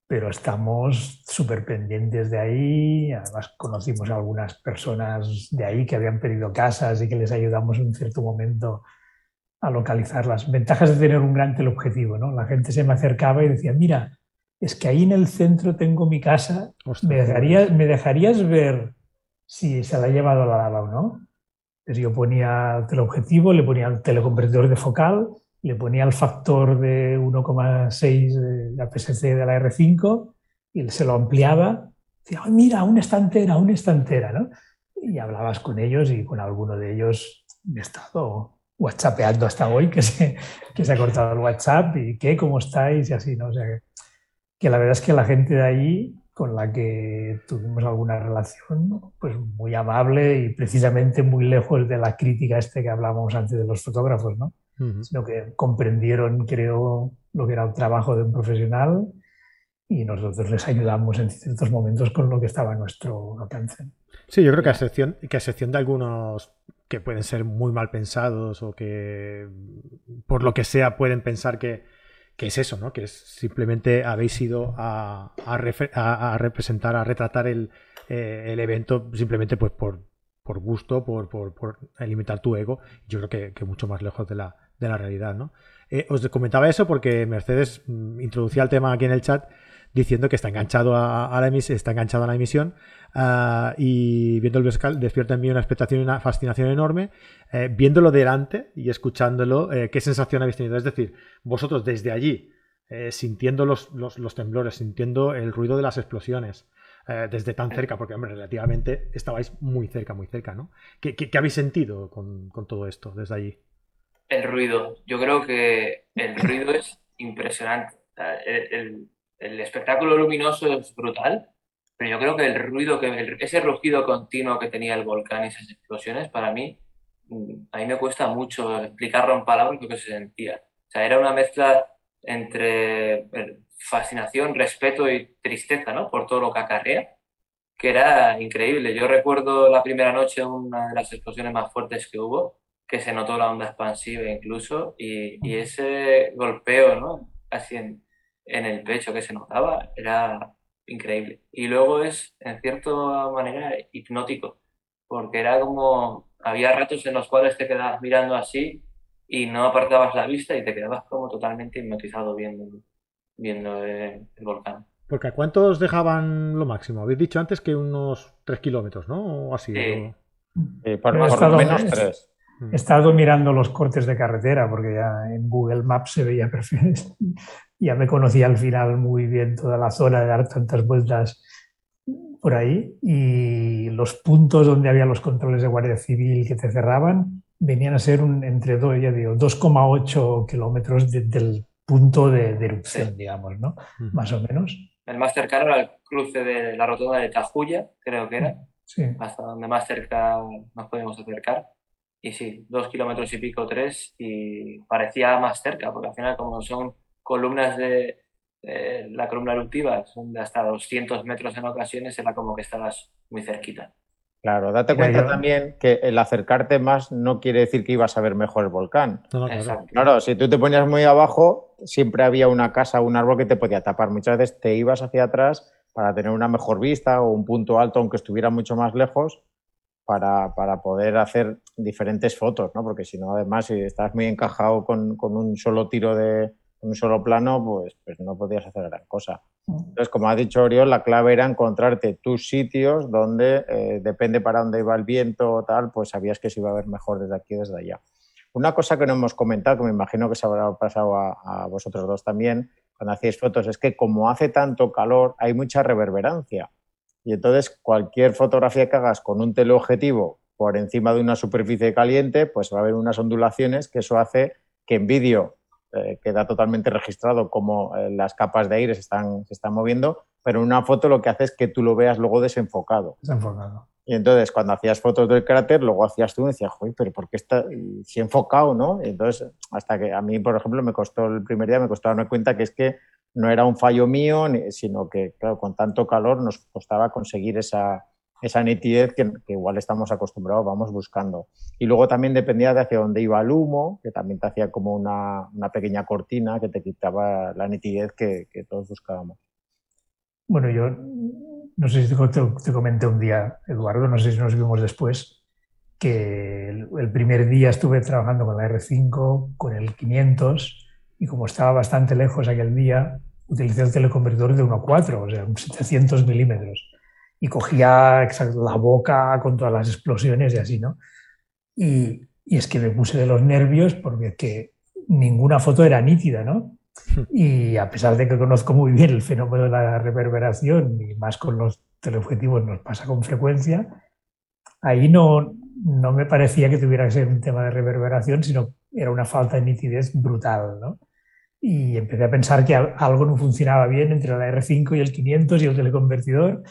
pero estamos súper pendientes de ahí. Además, conocimos a algunas personas de ahí que habían perdido casas y que les ayudamos en cierto momento a localizar las ventajas de tener un gran teleobjetivo, ¿no? La gente se me acercaba y decía, mira, es que ahí en el centro tengo mi casa, ¿me dejarías, ¿me dejarías ver si se la ha llevado la lava o no? Entonces yo ponía el teleobjetivo, le ponía el teleconvertidor de focal, le ponía el factor de 1,6 de la PSC de la R5 y se lo ampliaba. Decía, "Ay, mira, una estantera, una estantera, ¿no? Y hablabas con ellos y con alguno de ellos he estado whatsappeando hasta hoy, que se, que se ha cortado el WhatsApp y qué, cómo estáis y así, ¿no? O sea, que, que la verdad es que la gente de ahí con la que tuvimos alguna relación, pues muy amable y precisamente muy lejos de la crítica este que hablábamos antes de los fotógrafos, ¿no? Ujú. Sino que comprendieron, creo, lo que era el trabajo de un profesional y nosotros les ayudamos en ciertos momentos con lo que estaba a nuestro alcance. Sí, yo creo que a excepción, que a excepción de algunos que pueden ser muy mal pensados o que por lo que sea pueden pensar que, que es eso, ¿no? Que es simplemente habéis ido a, representar, a retratar el, eh, el evento simplemente pues por, por gusto, por, por, alimentar tu ego. Yo creo que, que mucho más lejos de la, de la realidad, ¿no? Eh, os comentaba eso porque Mercedes mm, introducía el tema aquí en el chat diciendo que está enganchado a, la emisión, está enganchado a la emisión ah, y viendo el Vescal despierta en mí una expectación y una fascinación enorme. Eh, viéndolo delante y escuchándolo, eh, ¿qué sensación habéis tenido? Es decir, vosotros desde allí, eh, sintiendo los, temblores, sintiendo el ruido de las explosiones, desde tan cerca, porque hombre, relativamente estabais muy cerca, muy cerca, ¿no? ¿Qué, habéis sentido con, todo esto desde allí? El ruido. Yo creo que el ruido es impresionante. El- el espectáculo luminoso es brutal, pero yo creo que el ruido, que el- ese rugido continuo que tenía el volcán y esas explosiones, para mí, mm, a mí me cuesta mucho explicarlo en palabras lo que se sentía. O sea, era una mezcla entre eh, fascinación, respeto y tristeza, ¿no? Por todo lo que acarrea, que era increíble. Yo recuerdo la primera noche, una de las explosiones más fuertes que hubo que se notó la onda expansiva incluso, y, y ese golpeo, ¿no? Casi en, en el pecho que se notaba, era increíble. Y luego es, en cierta manera, hipnótico, porque era como, había ratos en los cuales te quedabas mirando así y no apartabas la vista y te quedabas como totalmente hipnotizado viendo, viendo el, el volcán. Porque ¿a cuántos dejaban lo máximo? Habéis dicho antes que unos 3 kilómetros, ¿no? O así. Sí. o- Eh, por, lo menos es- tres. He estado mirando los cortes de carretera porque ya en Google Maps se veía perfecto. ya me conocía al final muy bien toda la zona de dar tantas vueltas por ahí y los puntos donde había los controles de Guardia Civil que te cerraban venían a ser un, entre 2,8 kilómetros del punto de, erupción, digamos, ¿no? Más o menos. El más cercano era el cruce de la rotonda de Tajuya, creo que era. Sí. Hasta donde más cerca nos podemos acercar. Y sí, dos kilómetros y pico, tres, y parecía más cerca, porque al final como son columnas de, la columna eruptiva, son de hasta 200 metros en ocasiones, era como que estabas muy cerquita. Claro, date cuenta también que el acercarte más no quiere decir que ibas a ver mejor el volcán. claro. si tú te ponías muy abajo, siempre había una casa o un árbol que te podía tapar. Muchas veces te ibas hacia atrás para tener una mejor vista o un punto alto, aunque estuviera mucho más lejos, para, poder hacer diferentes fotos, ¿no? Porque si no, además, si estás muy encajado con un solo tiro de, un solo plano, pues, pues no podías hacer gran cosa. Mm. Entonces, como ha dicho Oriol, la clave era encontrarte tus sitios donde, eh, depende para dónde iba el viento o tal, pues sabías que se iba a ver mejor desde aquí o desde allá. Una cosa que no hemos comentado, que me imagino que se habrá pasado a, vosotros dos también, cuando hacéis fotos, es que como hace tanto calor, hay mucha reverberancia. Y entonces, cualquier fotografía que hagas con un teleobjetivo por encima de una superficie caliente, pues va a haber unas ondulaciones que eso hace que en vídeo eh, queda totalmente registrado cómo eh, las capas de aire se están, se están moviendo, pero en una foto lo que hace es que tú lo veas luego desenfocado. Desenfocado. Y entonces, cuando hacías fotos del cráter, luego hacías tú y decías, joder, pero ¿por qué está si enfocado, no? Y entonces, hasta que a mí, por ejemplo, me costó el primer día, me costó darme cuenta que es que no era un fallo mío, sino que, claro, con tanto calor nos costaba conseguir esa, esa nitidez que, igual estamos acostumbrados, vamos buscando. Y luego también dependía de hacia dónde iba el humo, que también te hacía como una, pequeña cortina que te quitaba la nitidez que, todos buscábamos. Bueno, yo no sé si te, te, comenté un día, Eduardo, no sé si nos vimos después, que el, primer día estuve trabajando con la R5, con el 500, y como estaba bastante lejos aquel día, utilicé el teleconvertidor de 1.4, o sea, 700 milímetros y cogía la boca con todas las explosiones y así, ¿no? Y, y, es que me puse de los nervios porque que ninguna foto era nítida, ¿no? Y a pesar de que conozco muy bien el fenómeno de la reverberación y más con los teleobjetivos nos pasa con frecuencia, ahí no, no me parecía que tuviera que ser un tema de reverberación, sino era una falta de nitidez brutal, ¿no? Y empecé a pensar que algo no funcionaba bien entre la R5 y el 500 y el teleconvertidor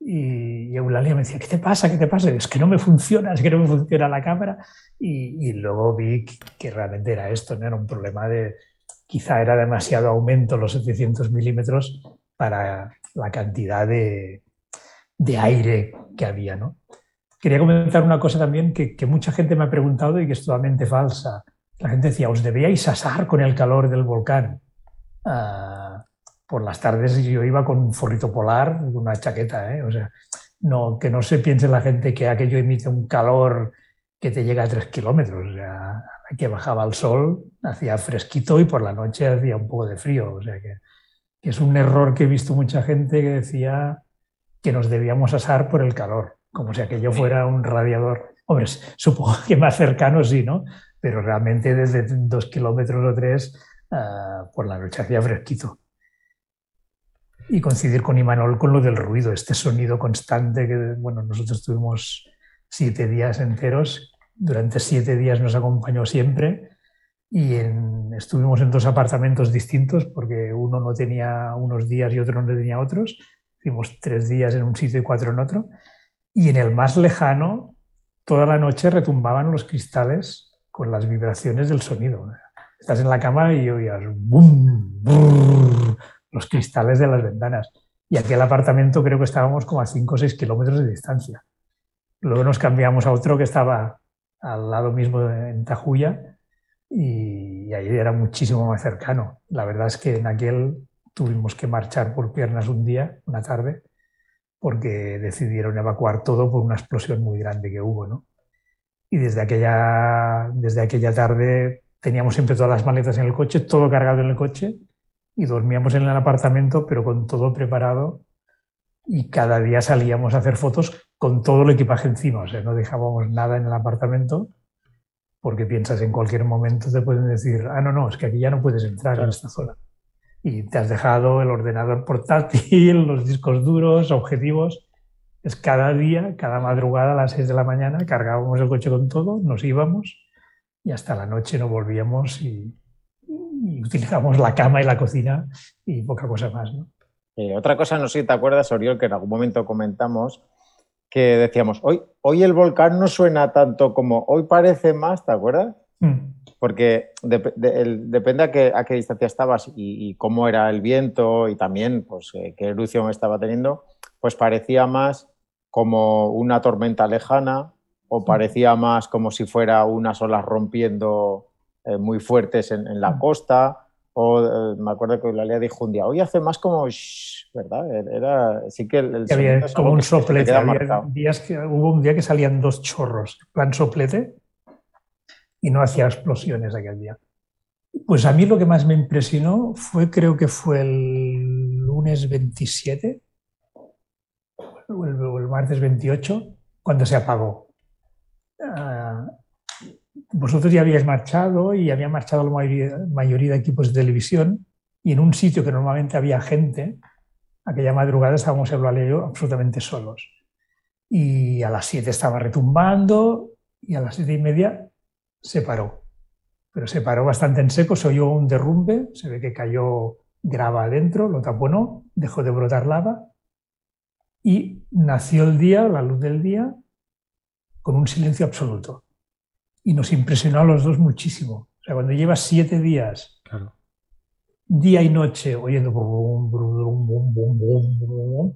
y, Eulalia me decía, ¿qué te pasa? ¿Qué te pasa? es que no me funciona, es que no me funciona la cámara. Y, luego vi que realmente era esto, no era un problema de, quizá era demasiado aumento los 700 milímetros para la cantidad de, de aire que había. ¿no? Quería comentar una cosa también que, que, mucha gente me ha preguntado y que es totalmente falsa. La gente decía, ¿os debíais asar con el calor del volcán? Uh, por las tardes yo iba con un forrito polar y una chaqueta, ¿eh? o sea, no, que no se piense la gente que aquello emite un calor que te llega a tres kilómetros, o sea, que bajaba el sol, hacía fresquito y por la noche hacía un poco de frío, o sea que, que es un error que he visto mucha gente que decía que nos debíamos asar por el calor, como si aquello fuera un radiador. Hombre, supongo que más cercano sí, ¿no? Pero realmente desde dos kilómetros o tres uh, por la noche hacía fresquito y coincidir con Imanol con lo del ruido, este sonido constante que, bueno, nosotros tuvimos siete días enteros, durante siete días nos acompañó siempre y estuvimos en dos apartamentos distintos porque uno no tenía unos días y otro no tenía otros, hicimos tres días en un sitio y cuatro en otro, y en el más lejano, toda la noche retumbaban los cristales con las vibraciones del sonido. Estás en la cama y oías bum, los cristales de las ventanas. Y aquel apartamento creo que estábamos como a 5 o 6 kilómetros de distancia. Luego nos cambiamos a otro que estaba al lado mismo en Tajuya y, ahí era muchísimo más cercano. La verdad es que en aquel tuvimos que marchar por piernas un día, una tarde, porque decidieron evacuar todo por una explosión muy grande que hubo. ¿no? Y desde aquella, desde aquella tarde teníamos siempre todas las maletas en el coche, todo cargado en el coche y dormíamos en el apartamento, pero con todo preparado y cada día salíamos a hacer fotos con todo el equipaje encima, o sea, no dejábamos nada en el apartamento porque piensas en cualquier momento te pueden decir, ah, no, no, es que aquí ya no puedes entrar en esta zona. y te has dejado el ordenador portátil, los discos duros, objetivos. Es cada día, cada madrugada a las 6 de la mañana cargábamos el coche con todo, nos íbamos y hasta la noche no volvíamos y, y utilizamos la cama y la cocina y poca cosa más. ¿no? Eh, otra cosa, no sé si te acuerdas, Oriol, que en algún momento comentamos que decíamos, hoy, hoy el volcán no suena tanto como hoy parece más, ¿te acuerdas? Mm. Porque depende a qué, a qué, distancia estabas y, cómo era el viento y también pues, eh, qué erupción estaba teniendo, pues parecía más como una tormenta lejana o mm. parecía más como si fuera unas olas rompiendo eh, muy fuertes en, en la mm. costa o eh, me acuerdo que la dijo un día, hoy hace más como, ¿verdad? Era, sí que el, había como un soplete. días que, hubo un día que salían dos chorros, plan soplete, y no hacía explosiones aquel día. Pues a mí lo que más me impresionó fue, creo que fue el lunes 27 o el, martes 28, cuando se apagó. Ah, vosotros ya habíais marchado y había marchado la mayoría, de equipos de televisión y en un sitio que normalmente había gente, aquella madrugada estábamos y yo absolutamente solos. Y a las 7 estaba retumbando y a las siete y media se paró. Pero se paró bastante en seco, se oyó un derrumbe, se ve que cayó grava adentro, lo taponó, dejó de brotar lava y nació el día, la luz del día, con un silencio absoluto y nos impresionó a los dos muchísimo. O sea, cuando llevas siete días, día y noche, oyendo brum, brum, brum,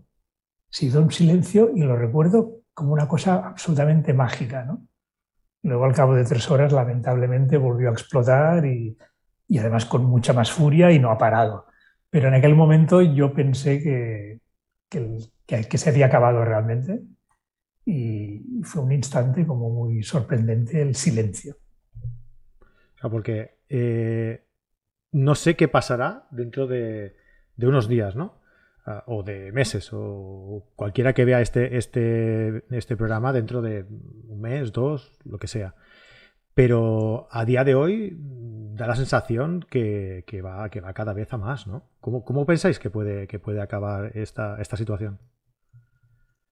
se hizo un silencio y lo recuerdo como una cosa absolutamente mágica. ¿no? Luego, al cabo de tres horas, lamentablemente volvió a explotar y, y además con mucha más furia y no ha parado. Pero en aquel momento yo pensé que, que, que se había acabado realmente y fue un instante como muy sorprendente el silencio. porque eh, no sé qué pasará dentro de, unos días, ¿no? Ah, o de meses, o cualquiera que vea este, este, este programa dentro de un mes, dos, lo que sea. Pero a día de hoy da la sensación que, va, que va cada vez a más, ¿no? ¿Cómo, cómo pensáis que puede, que puede acabar esta, esta situación?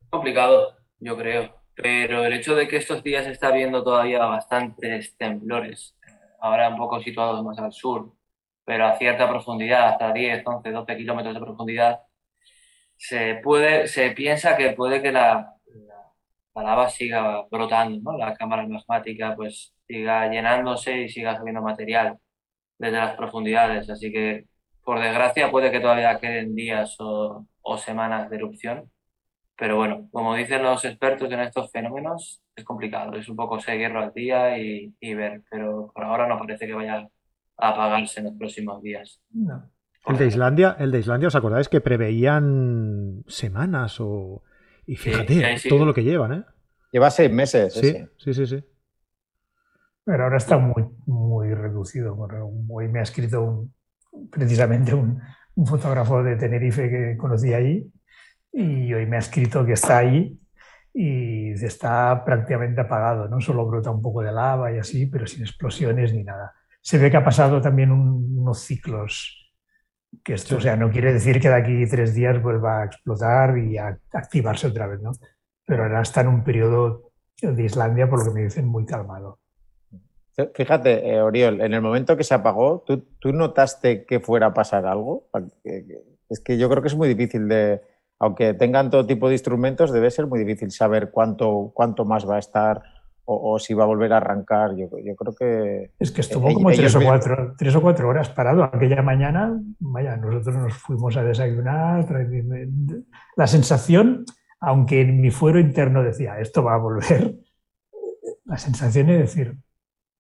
Complicado yo creo. Pero el hecho de que estos días está habiendo todavía bastantes temblores, ahora un poco situados más al sur, pero a cierta profundidad, hasta 10, 11, 12 kilómetros de profundidad, se, puede, se piensa que puede que la, la, lava siga brotando, ¿no? la cámara magmática pues siga llenándose y siga subiendo material desde las profundidades. Así que, por desgracia, puede que todavía queden días o, o semanas de erupción pero bueno, como dicen los expertos en estos fenómenos, es complicado, es un poco seguirlo al día y, ver, pero por ahora no parece que vaya a apagarse en los próximos días. El de Islandia, el de Islandia, ¿os acordáis que preveían semanas o y fíjate todo lo que llevan, ¿eh? Lleva seis meses. Sí, sí, sí, sí. Pero ahora está muy, muy reducido. Hoy me ha escrito precisamente un, un, fotógrafo de Tenerife que conocí allí y hoy me ha escrito que está ahí y está prácticamente apagado, ¿no? Solo brota un poco de lava y así, pero sin explosiones ni nada. Se ve que ha pasado también unos ciclos, que esto, o sea, no quiere decir que de aquí tres días vuelva a explotar y a activarse otra vez, ¿no? Pero ahora está en un periodo de Islandia, por lo que me dicen, muy calmado. Fíjate, eh, Oriol, en el momento que se apagó, ¿tú, ¿tú notaste que fuera a pasar algo? Es que yo creo que es muy difícil de, aunque tengan todo tipo de instrumentos, debe ser muy difícil saber cuánto, cuánto más va a estar o, si va a volver a arrancar. Yo, creo que... Es que estuvo como tres o, cuatro, tres o cuatro horas parado. Aquella mañana, vaya, nosotros nos fuimos a desayunar. La sensación, aunque en mi fuero interno decía, esto va a volver, la sensación es decir,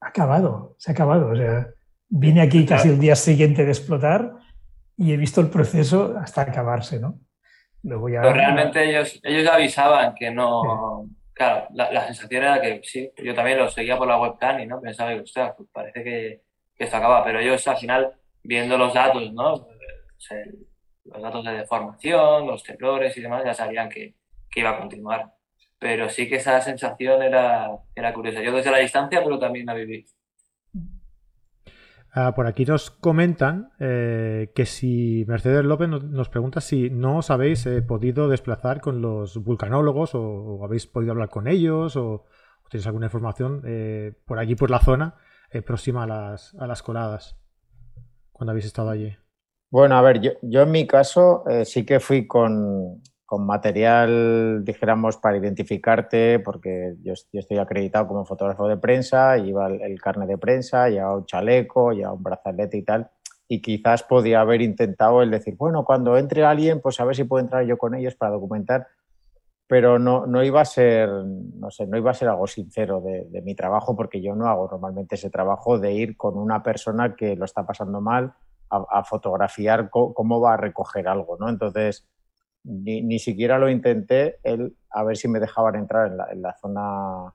ha acabado, se ha acabado. O sea, vine aquí casi el día siguiente de explotar y he visto el proceso hasta acabarse, ¿no? Pero realmente ellos, ellos avisaban que no... Claro, la, sensación era que sí, yo también lo seguía por la webcam y no pensaba que, ostras, pues parece que, esto acaba, pero ellos al final, viendo los datos, ¿no? los datos de deformación, los temblores y demás, ya sabían que, que iba a continuar. Pero sí que esa sensación era, era curiosa. Yo desde la distancia, pero también la viví. Ah, por aquí nos comentan eh, que si Mercedes López nos, pregunta si no os habéis eh, podido desplazar con los vulcanólogos o, habéis podido hablar con ellos o, tenéis alguna información eh, por aquí, por la zona próxima a las, a las coladas, cuando habéis estado allí. Bueno, a ver, yo, yo en mi caso sí que fui con, con material, dijéramos, para identificarte, porque yo, estoy acreditado como fotógrafo de prensa, lleva el, el, carnet de prensa, lleva un chaleco, lleva un brazalete y tal, y quizás podía haber intentado el decir, bueno, cuando entre alguien, pues a ver si puedo entrar yo con ellos para documentar, pero no, no iba a ser, no sé, no iba a ser algo sincero de, mi trabajo, porque yo no hago normalmente ese trabajo de ir con una persona que lo está pasando mal a fotografiar cómo va a recoger algo, ¿no? Entonces, ni, siquiera lo intenté el, a ver si me dejaban entrar en la, zona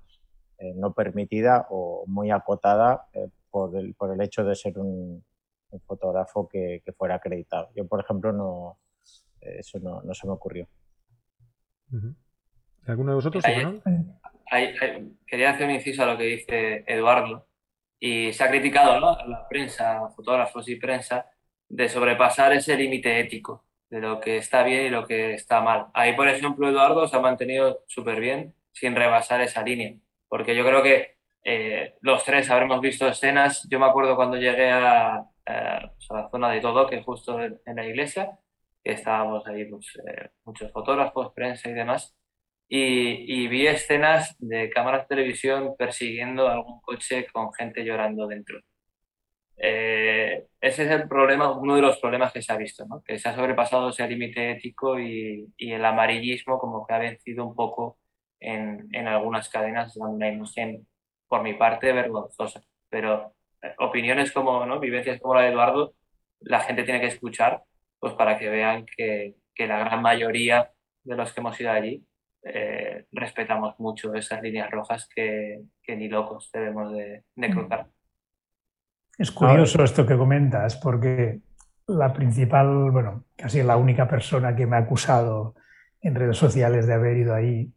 eh, no permitida o muy acotada eh, por, el, por, el, hecho de ser un, fotógrafo que, fuera acreditado. Yo, por ejemplo, no eh, eso no, se me ocurrió. ¿Alguno de vosotros? quería hacer un inciso a lo que dice Eduardo. Y se ha criticado ¿no? a la prensa, fotógrafos y prensa, de sobrepasar ese límite ético de lo que está bien y lo que está mal. Ahí, por ejemplo, Eduardo se ha mantenido súper bien sin rebasar esa línea, porque yo creo que eh, los tres habremos visto escenas. Yo me acuerdo cuando llegué a, la zona de Todo, que justo en, la iglesia, que estábamos ahí pues, eh, muchos fotógrafos, prensa y demás, y, y, vi escenas de cámaras de televisión persiguiendo algún coche con gente llorando dentro. Eh, ese es el problema, uno de los problemas que se ha visto, ¿no? que se ha sobrepasado ese límite ético y, y, el amarillismo como que ha vencido un poco en, en algunas cadenas, dando una imagen, por mi parte, vergonzosa. Pero eh, opiniones como, ¿no? vivencias como la de Eduardo, la gente tiene que escuchar pues para que vean que, que la gran mayoría de los que hemos ido allí eh, respetamos mucho esas líneas rojas que, que ni locos debemos de, de cruzar. Es curioso esto que comentas, porque la principal, bueno, casi la única persona que me ha acusado en redes sociales de haber ido ahí,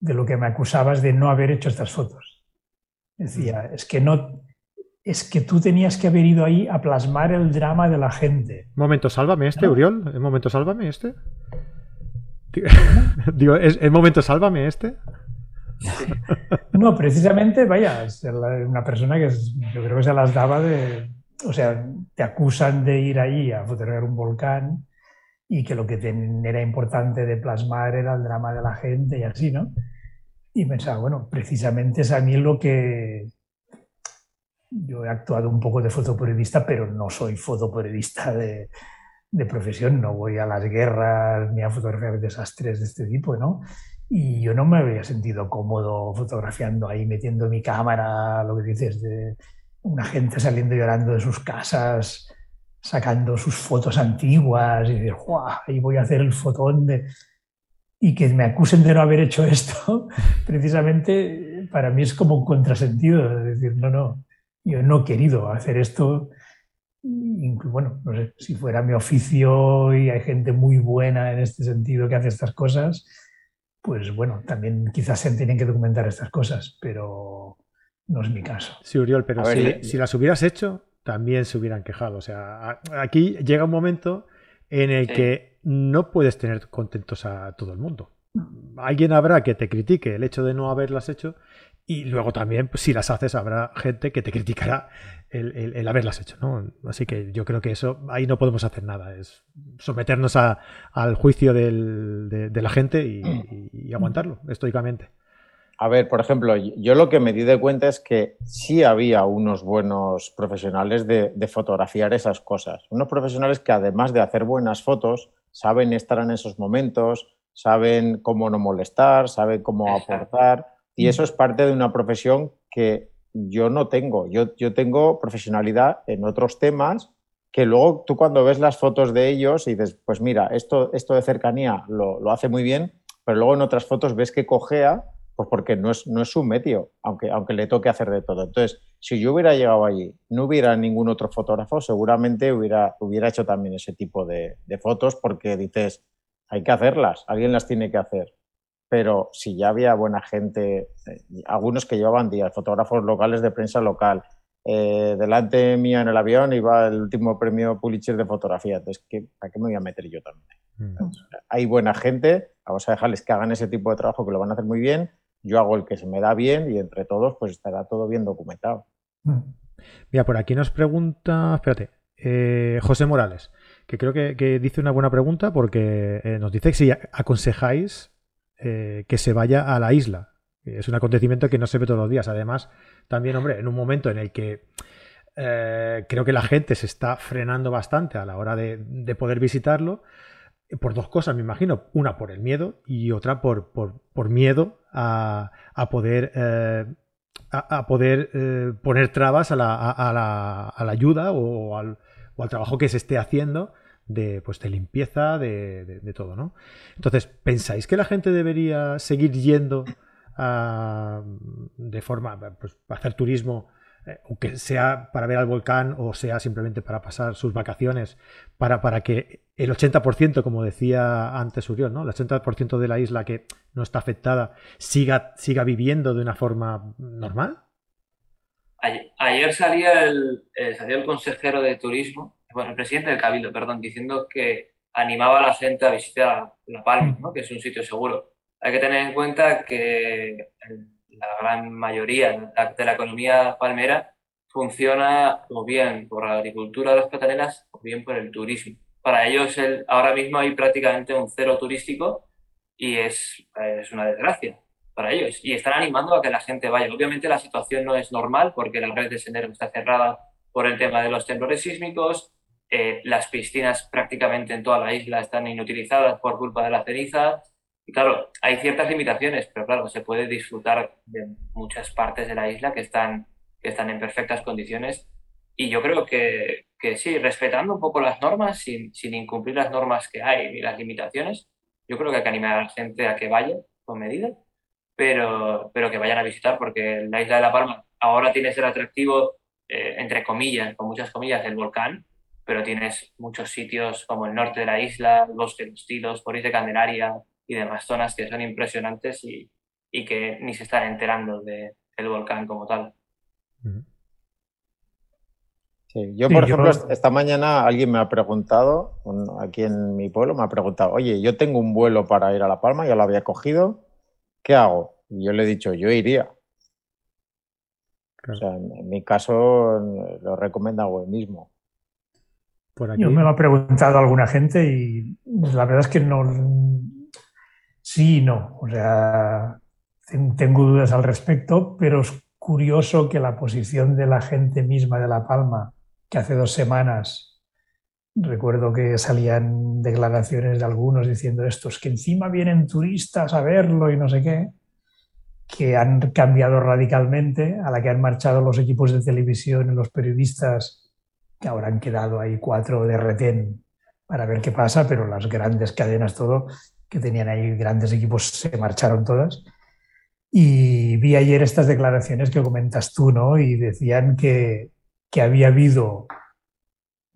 de lo que me acusabas de no haber hecho estas fotos. Decía, mm. es que no, es que tú tenías que haber ido ahí a plasmar el drama de la gente. Momento, sálvame este, Uriol. Un momento, sálvame este. Digo, ¿es el momento, sálvame este? No, precisamente, vaya, es una persona que yo creo que se las daba de, o sea, te acusan de ir ahí a fotografiar un volcán y que lo que era importante de plasmar era el drama de la gente y así, ¿no? Y pensaba, bueno, precisamente es a mí lo que yo he actuado un poco de fotoperiodista, pero no soy fotoperiodista de, de profesión, no voy a las guerras ni a fotografiar desastres de este tipo, ¿no? Y yo no me había sentido cómodo fotografiando ahí, metiendo mi cámara, lo que dices, de una gente saliendo llorando de sus casas, sacando sus fotos antiguas y decir, ahí voy a hacer el fotón de... Y que me acusen de no haber hecho esto, precisamente para mí es como un contrasentido, es decir, no, no, yo no he querido hacer esto. bueno, no sé, si fuera mi oficio y hay gente muy buena en este sentido que hace estas cosas, pues bueno, también quizás se tienen que documentar estas cosas, pero no es mi caso. Sí, Uriol, pero si, las hubieras hecho, también se hubieran quejado. O sea, aquí llega un momento en el que no puedes tener contentos a todo el mundo. Alguien habrá que te critique el hecho de no haberlas hecho y luego también, pues, si las haces, habrá gente que te criticará el, haberlas hecho, ¿no? Así que yo creo que eso, ahí no podemos hacer nada, es someternos al juicio de, la gente y, aguantarlo estoicamente. A ver, por ejemplo, yo lo que me di de cuenta es que sí había unos buenos profesionales de, fotografiar esas cosas. Unos profesionales que además de hacer buenas fotos, saben estar en esos momentos, saben cómo no molestar, saben cómo aportar y eso es parte de una profesión que yo no tengo. Yo, yo tengo profesionalidad en otros temas que luego tú cuando ves las fotos de ellos y dices, pues mira, esto, esto de cercanía lo, lo hace muy bien, pero luego en otras fotos ves que cojea, pues porque no es, no es su medio, aunque, aunque le toque hacer de todo. Entonces, si yo hubiera llegado allí, no hubiera ningún otro fotógrafo, seguramente hubiera, hubiera hecho también ese tipo de, de fotos porque dices, hay que hacerlas, alguien las tiene que hacer pero si ya había buena gente, eh, algunos que llevaban días, fotógrafos locales de prensa local, eh, delante mía en el avión iba el último premio Pulitzer de fotografía. Entonces, ¿qué, ¿a qué me voy a meter yo también? Mm. Hay buena gente, vamos a dejarles que hagan ese tipo de trabajo que lo van a hacer muy bien. Yo hago el que se me da bien y entre todos, pues estará todo bien documentado. Mm. Mira, por aquí nos pregunta, espérate, eh, José Morales, que creo que, dice una buena pregunta porque eh, nos dice que si aconsejáis que se vaya a la isla. Es un acontecimiento que no se ve todos los días. Además, también, hombre, en un momento en el que eh, creo que la gente se está frenando bastante a la hora de, poder visitarlo, por dos cosas, me imagino. Una por el miedo y otra por, por, miedo a, poder, eh, a, poder eh, poner trabas a la, a, a la, ayuda o al, o al, trabajo que se esté haciendo de, pues, de limpieza, de, de todo, ¿no? Entonces, ¿pensáis que la gente debería seguir yendo de forma, pues, para hacer turismo, eh, aunque sea para ver al volcán o sea simplemente para pasar sus vacaciones, para, para que el 80%, como decía antes Uriol, ¿no? el 80% de la isla que no está afectada siga, siga viviendo de una forma normal? Ayer, salía, el, eh, el consejero de turismo, bueno, el presidente del Cabildo, perdón, diciendo que animaba a la gente a visitar La Palma, ¿no? que es un sitio seguro. Hay que tener en cuenta que la gran mayoría de la economía palmera funciona o bien por la agricultura de las plataneras o bien por el turismo. Para ellos el, ahora mismo hay prácticamente un cero turístico y es, es una desgracia para ellos. Y están animando a que la gente vaya. Obviamente la situación no es normal porque la red de senderos está cerrada por el tema de los temblores sísmicos. Eh, las piscinas prácticamente en toda la isla están inutilizadas por culpa de la ceniza. Y claro, hay ciertas limitaciones, pero claro, se puede disfrutar de muchas partes de la isla que están, que están en perfectas condiciones. Y yo creo que, que sí, respetando un poco las normas, sin, sin incumplir las normas que hay y las limitaciones, yo creo que hay que animar a la gente a que vaya con medida, pero, pero que vayan a visitar, porque la isla de La Palma ahora tiene el atractivo, eh, entre comillas, con muchas comillas, del volcán, pero tienes muchos sitios como el norte de la isla, Bosque de los Tilos, Poris de Candelaria, y demás zonas que son impresionantes y, y que ni se están enterando de, del volcán como tal. Sí, yo, por ejemplo, esta mañana alguien me ha preguntado, aquí en mi pueblo, me ha preguntado, oye, yo tengo un vuelo para ir a La Palma, ya lo había cogido, ¿qué hago? Y yo le he dicho, yo iría. O sea, en, mi caso lo recomiendo hoy mismo. Yo me lo ha preguntado alguna gente y la verdad es que no, Sí y no. O sea, tengo dudas al respecto, pero es curioso que la posición de la gente misma de La Palma, que hace dos semanas recuerdo que salían declaraciones de algunos diciendo estos que encima vienen turistas a verlo y no sé qué, que han cambiado radicalmente, a la que han marchado los equipos de televisión y los periodistas, que han quedado ahí cuatro de retén para ver qué pasa, pero las grandes cadenas, todo, que tenían ahí grandes equipos, se marcharon todas. Y vi ayer estas declaraciones que comentas tú, ¿no? Y decían que, que había habido,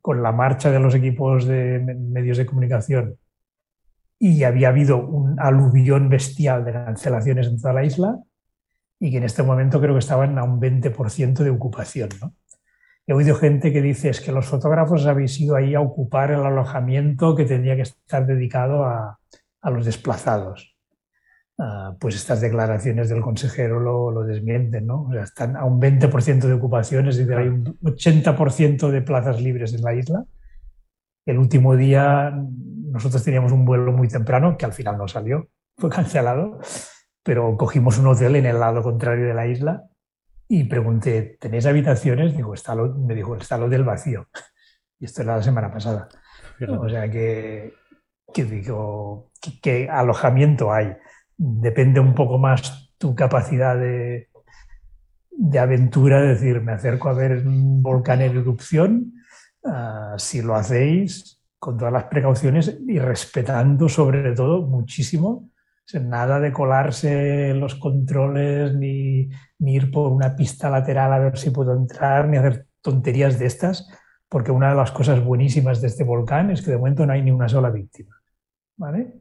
con la marcha de los equipos de medios de comunicación, y había habido un aluvión bestial de cancelaciones en toda la isla, y que en este momento creo que estaban a un 20% de ocupación, ¿no? He oído gente que dice es que los fotógrafos habéis ido ahí a ocupar el alojamiento que tendría que estar dedicado a, a los desplazados. Ah, pues estas declaraciones del consejero lo, lo desmienten, ¿no? O sea, están a un 20% de ocupaciones, es decir, hay un 80% de plazas libres en la isla. El último día nosotros teníamos un vuelo muy temprano, que al final no salió, fue cancelado, pero cogimos un hotel en el lado contrario de la isla y pregunté, ¿tenéis habitaciones? Digo, está lo, me dijo, está lo del vacío. Y esto era la semana pasada. O sea que, que digo, ¿qué alojamiento hay? Depende un poco más tu capacidad de, de aventura, es decir, me acerco a ver un volcán en erupción, ah, si lo hacéis con todas las precauciones y respetando sobre todo muchísimo, nada de colarse los controles, ni, ni ir por una pista lateral a ver si puedo entrar, ni hacer tonterías de estas, porque una de las cosas buenísimas de este volcán es que de momento no hay ni una sola víctima. ¿Vale?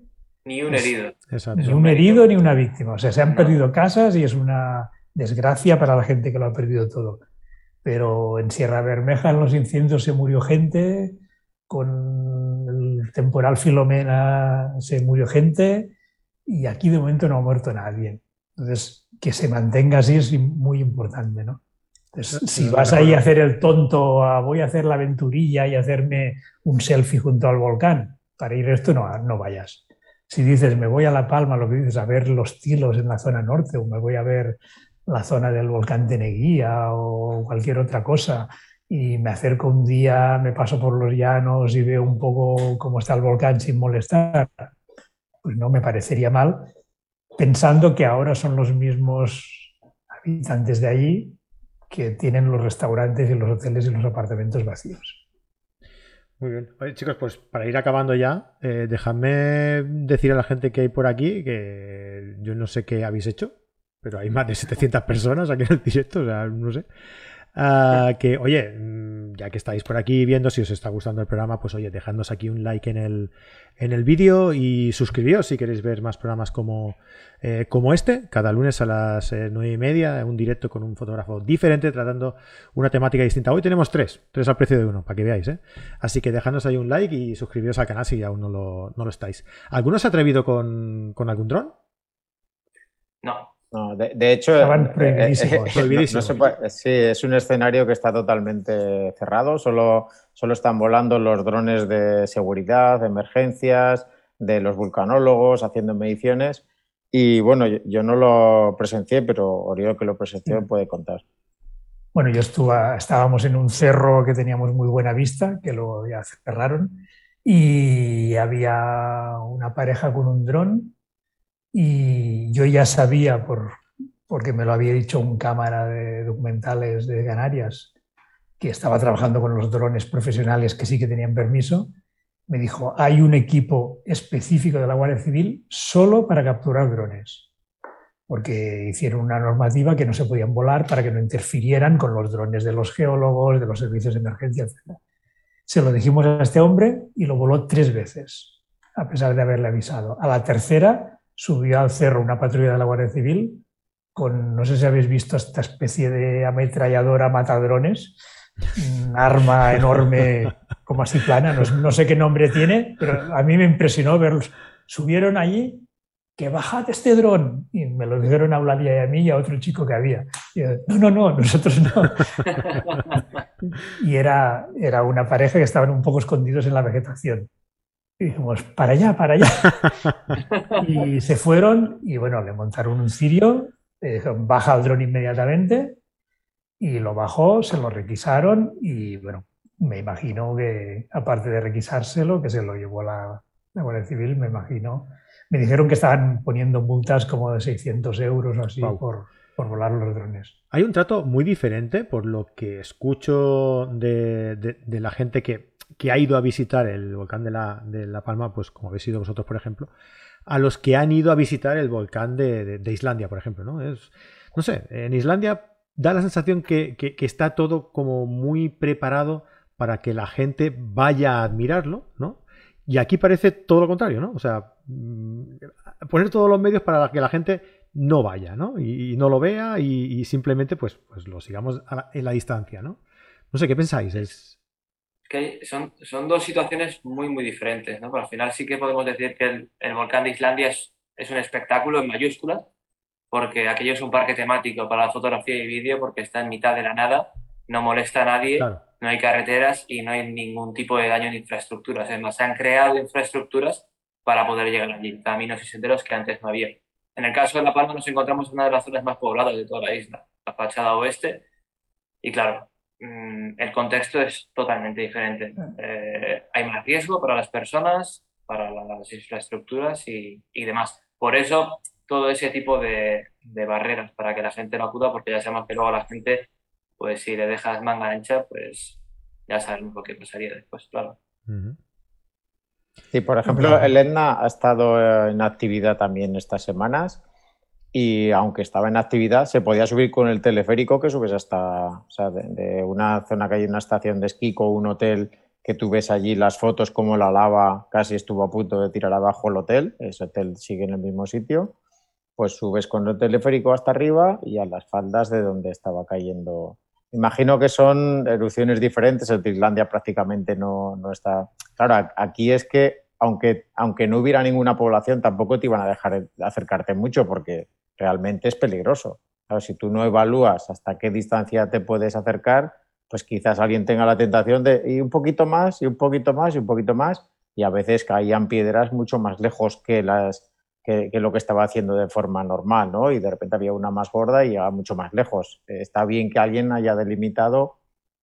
Ni un herido. Ni un herido ni una víctima. O sea, se han perdido casas y es una desgracia para la gente que lo ha perdido todo. pero en Sierra Bermeja en los incendios se murió gente, con el temporal Filomena se murió gente y aquí de momento no ha muerto nadie. Entonces, que se mantenga así es muy importante, ¿no? si vas ahí a hacer el tonto, voy a hacer la aventurilla y hacerme un selfie junto al volcán, para ir esto no, no vayas. Si dices, me voy a La Palma, lo que dices, a ver los tilos en la zona norte, o me voy a ver la zona del volcán de Neguía o cualquier otra cosa, y me acerco un día, me paso por los llanos y veo un poco cómo está el volcán sin molestar, pues no me parecería mal, pensando que ahora son los mismos habitantes de allí que tienen los restaurantes y los hoteles y los apartamentos vacíos. Muy bien. Oye, chicos, pues para ir acabando ya, eh, dejadme decir a la gente que hay por aquí que yo no sé qué habéis hecho, pero hay más de 700 personas aquí en el directo, o sea, no sé. Ah, que, oye, ya que estáis por aquí viendo, si os está gustando el programa, pues oye, dejadnos aquí un like en el, en el vídeo y suscribíos si queréis ver más programas como, eh, como este, cada lunes a las eh, nueve y media, un directo con un fotógrafo diferente, tratando una temática distinta. Hoy tenemos tres, tres al precio de uno, para que veáis, ¿eh? Así que dejadnos ahí un like y suscribíos al canal si aún no lo, no lo estáis. ¿Alguno se ha atrevido con, con algún dron? No. No, de, hecho, eh, eh, sí, es un escenario que está totalmente cerrado. Solo, solo están volando los drones de seguridad, de emergencias, de los vulcanólogos haciendo mediciones. Y bueno, yo, no lo presencié, pero Oriol que lo presenció mm. puede contar. Bueno, yo estuve, estábamos en un cerro que teníamos muy buena vista, que luego ya cerraron, y había una pareja con un dron y yo ya sabía, por, porque me lo había dicho un cámara de documentales de Canarias, que estaba trabajando con los drones profesionales que sí que tenían permiso, me dijo, hay un equipo específico de la Guardia Civil solo para capturar drones, porque hicieron una normativa que no se podían volar para que no interfirieran con los drones de los geólogos, de los servicios de emergencia, etc. Se lo dijimos a este hombre y lo voló tres veces, a pesar de haberle avisado. A la tercera subió al cerro una patrulla de la Guardia Civil con, no sé si habéis visto esta especie de ametralladora matadrones, un arma enorme como así plana, no, sé qué nombre tiene, pero a mí me impresionó verlos. Subieron allí, que bajad este dron, y me lo dijeron a Eulalia y a mí y a otro chico que había. no, no, no, nosotros no. y era, era una pareja que estaban un poco escondidos en la vegetación. Y dijimos, para allá, para allá. y se fueron y bueno, le montaron un cirio, baja el dron inmediatamente y lo bajó, se lo requisaron y bueno, me imagino que aparte de requisárselo, que se lo llevó la, la Guardia Civil, me imagino, me dijeron que estaban poniendo multas como de 600 euros o así por, por volar los drones. Hay un trato muy diferente, por lo que escucho de, de la gente que que ha ido a visitar el volcán de la, de la, Palma, pues como habéis ido vosotros, por ejemplo, a los que han ido a visitar el volcán de, Islandia, por ejemplo, ¿no? Es, no sé, en Islandia da la sensación que, está todo como muy preparado para que la gente vaya a admirarlo, ¿no? Y aquí parece todo lo contrario, ¿no? O sea, mm, poner todos los medios para que la gente no vaya, ¿no? Y, no lo vea y, simplemente pues, pues lo sigamos en la distancia, ¿no? No sé, ¿qué pensáis? Es, son, son dos situaciones muy, muy diferentes, ¿no? Pero al final sí que podemos decir que el, volcán de Islandia es, es, un espectáculo en mayúsculas, porque aquello es un parque temático para la fotografía y vídeo, porque está en mitad de la nada, no molesta a nadie, no hay carreteras y no hay ningún tipo de daño en infraestructuras. Además, se han creado infraestructuras para poder llegar allí, caminos y senderos que antes no había. En el caso de La Palma nos encontramos en una de las zonas más pobladas de toda la isla, la fachada oeste, y claro, Mm, el contexto es totalmente diferente. Eh, hay más riesgo para las personas, para las infraestructuras y, demás. Por eso, todo ese tipo de, barreras para que la gente no acuda, porque ya sabemos que luego la gente, pues si le dejas manga ancha, pues ya sabemos lo que pasaría después, claro. Sí, por ejemplo, el Etna ha estado en actividad también estas semanas y aunque estaba en actividad, se podía subir con el teleférico que subes hasta, o sea, de, una zona que hay una estación de esquí o un hotel que tú ves allí las fotos como la lava casi estuvo a punto de tirar abajo el hotel, ese hotel sigue en el mismo sitio, pues subes con el teleférico hasta arriba y a las faldas de donde estaba cayendo imagino que son erupciones diferentes. En Islandia prácticamente no, no, está. Claro, aquí es que, aunque, aunque no hubiera ninguna población, tampoco te iban a dejar acercarte mucho porque realmente es peligroso. Claro, si tú no evalúas hasta qué distancia te puedes acercar, pues quizás alguien tenga la tentación de ir un poquito más y un poquito más y un poquito más y a veces caían piedras mucho más lejos que, las, que, lo que estaba haciendo de forma normal, ¿no? Y de repente había una más gorda y llegaba mucho más lejos. Está bien que alguien haya delimitado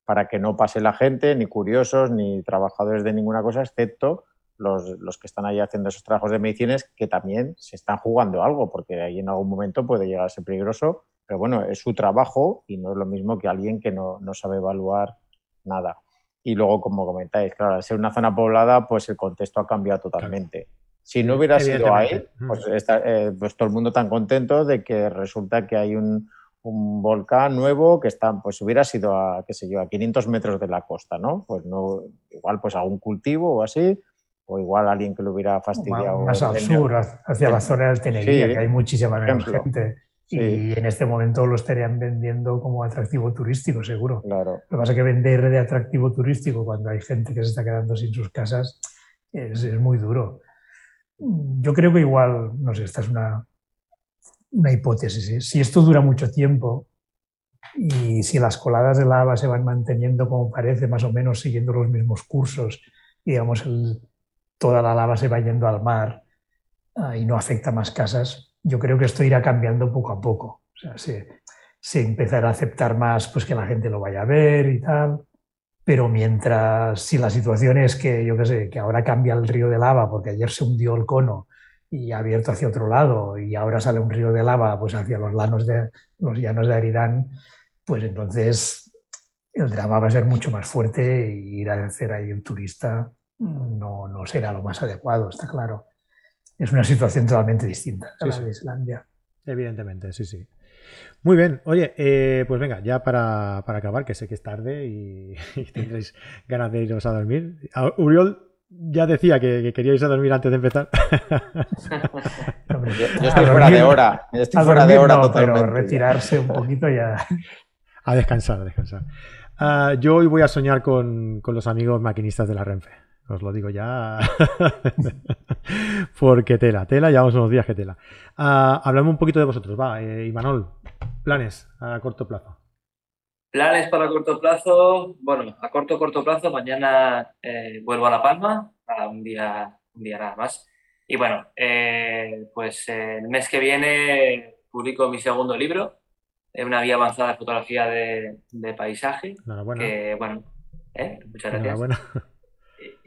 para que no pase la gente, ni curiosos, ni trabajadores de ninguna cosa, excepto los, los, que están ahí haciendo esos trabajos de medicinas que también se están jugando algo, porque ahí en algún momento puede llegar a ser peligroso, pero bueno, es su trabajo y no es lo mismo que alguien que no, no sabe evaluar nada. Y luego, como comentáis, claro, al ser una zona poblada, pues el contexto ha cambiado totalmente. Si no hubiera sido ahí, pues, eh, pues, todo el mundo tan contento de que resulta que hay un, un, volcán nuevo que está, pues hubiera sido a, qué sé yo, a 500 metros de la costa, ¿no? Pues no, igual pues algún cultivo o así, o igual alguien que lo hubiera fastidiado. Más, al sur, hacia la zona del Tenerife, que hay muchísima menos gente. Y en este momento lo estarían vendiendo como atractivo turístico, seguro. Claro. Lo que pasa es que vender de atractivo turístico cuando hay gente que se está quedando sin sus casas es, es muy duro. Yo creo que igual, no sé, esta es una, una hipótesis. ¿eh? Si esto dura mucho tiempo y si las coladas de lava se van manteniendo como parece, más o menos siguiendo los mismos cursos, digamos, el, toda la lava se va yendo al mar uh, y no afecta más casas, yo creo que esto irá cambiando poco a poco. O sea, se, empezará a aceptar más pues, que la gente lo vaya a ver y tal. Pero mientras, si la situación es que, yo qué sé, que ahora cambia el río de lava porque ayer se hundió el cono y ha abierto hacia otro lado y ahora sale un río de lava pues hacia los, llanos de, los llanos de Aridán, pues entonces el drama va a ser mucho más fuerte y ir a hacer ahí un turista no, no será lo más adecuado, está claro es una situación totalmente distinta a la de Islandia. Evidentemente, sí, sí. Muy bien, oye, eh, pues venga, ya para, acabar, que sé que es tarde y, tendréis ganas de iros a dormir. Uriol ya decía que, queríais a dormir antes de empezar. yo, estoy fuera de hora, estoy fuera de hora totalmente. Pero retirarse un poquito ya. A descansar, a descansar. Ah, yo hoy voy a soñar con, con los amigos maquinistas de la Renfe. Os lo digo ya. Porque tela, tela, llevamos unos días que tela. Hablamos un poquito de vosotros, va, eh, Imanol, planes a corto plazo. Planes para corto plazo, bueno, a corto corto plazo, mañana eh, vuelvo a La Palma, a un día, un día nada más. Y bueno, eh, pues el mes que viene publico mi segundo libro, una vía avanzada de fotografía de, de paisaje. Enhorabuena. Que, bueno, muchas gracias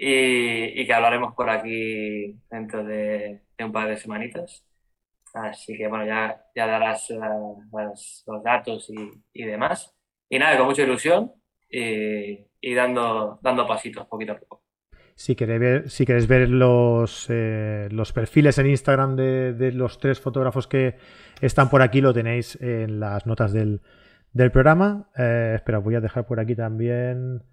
y, que hablaremos por aquí dentro de, un par de semanitas. Así que bueno, ya, ya darás los datos y, demás. Y nada, con mucha ilusión y, dando, dando pasitos poquito a poco. Si queréis ver, si queréis ver los, eh, los perfiles en Instagram de, los tres fotógrafos que están por aquí, lo tenéis en las notas del, programa. Eh, espera, voy a dejar por aquí también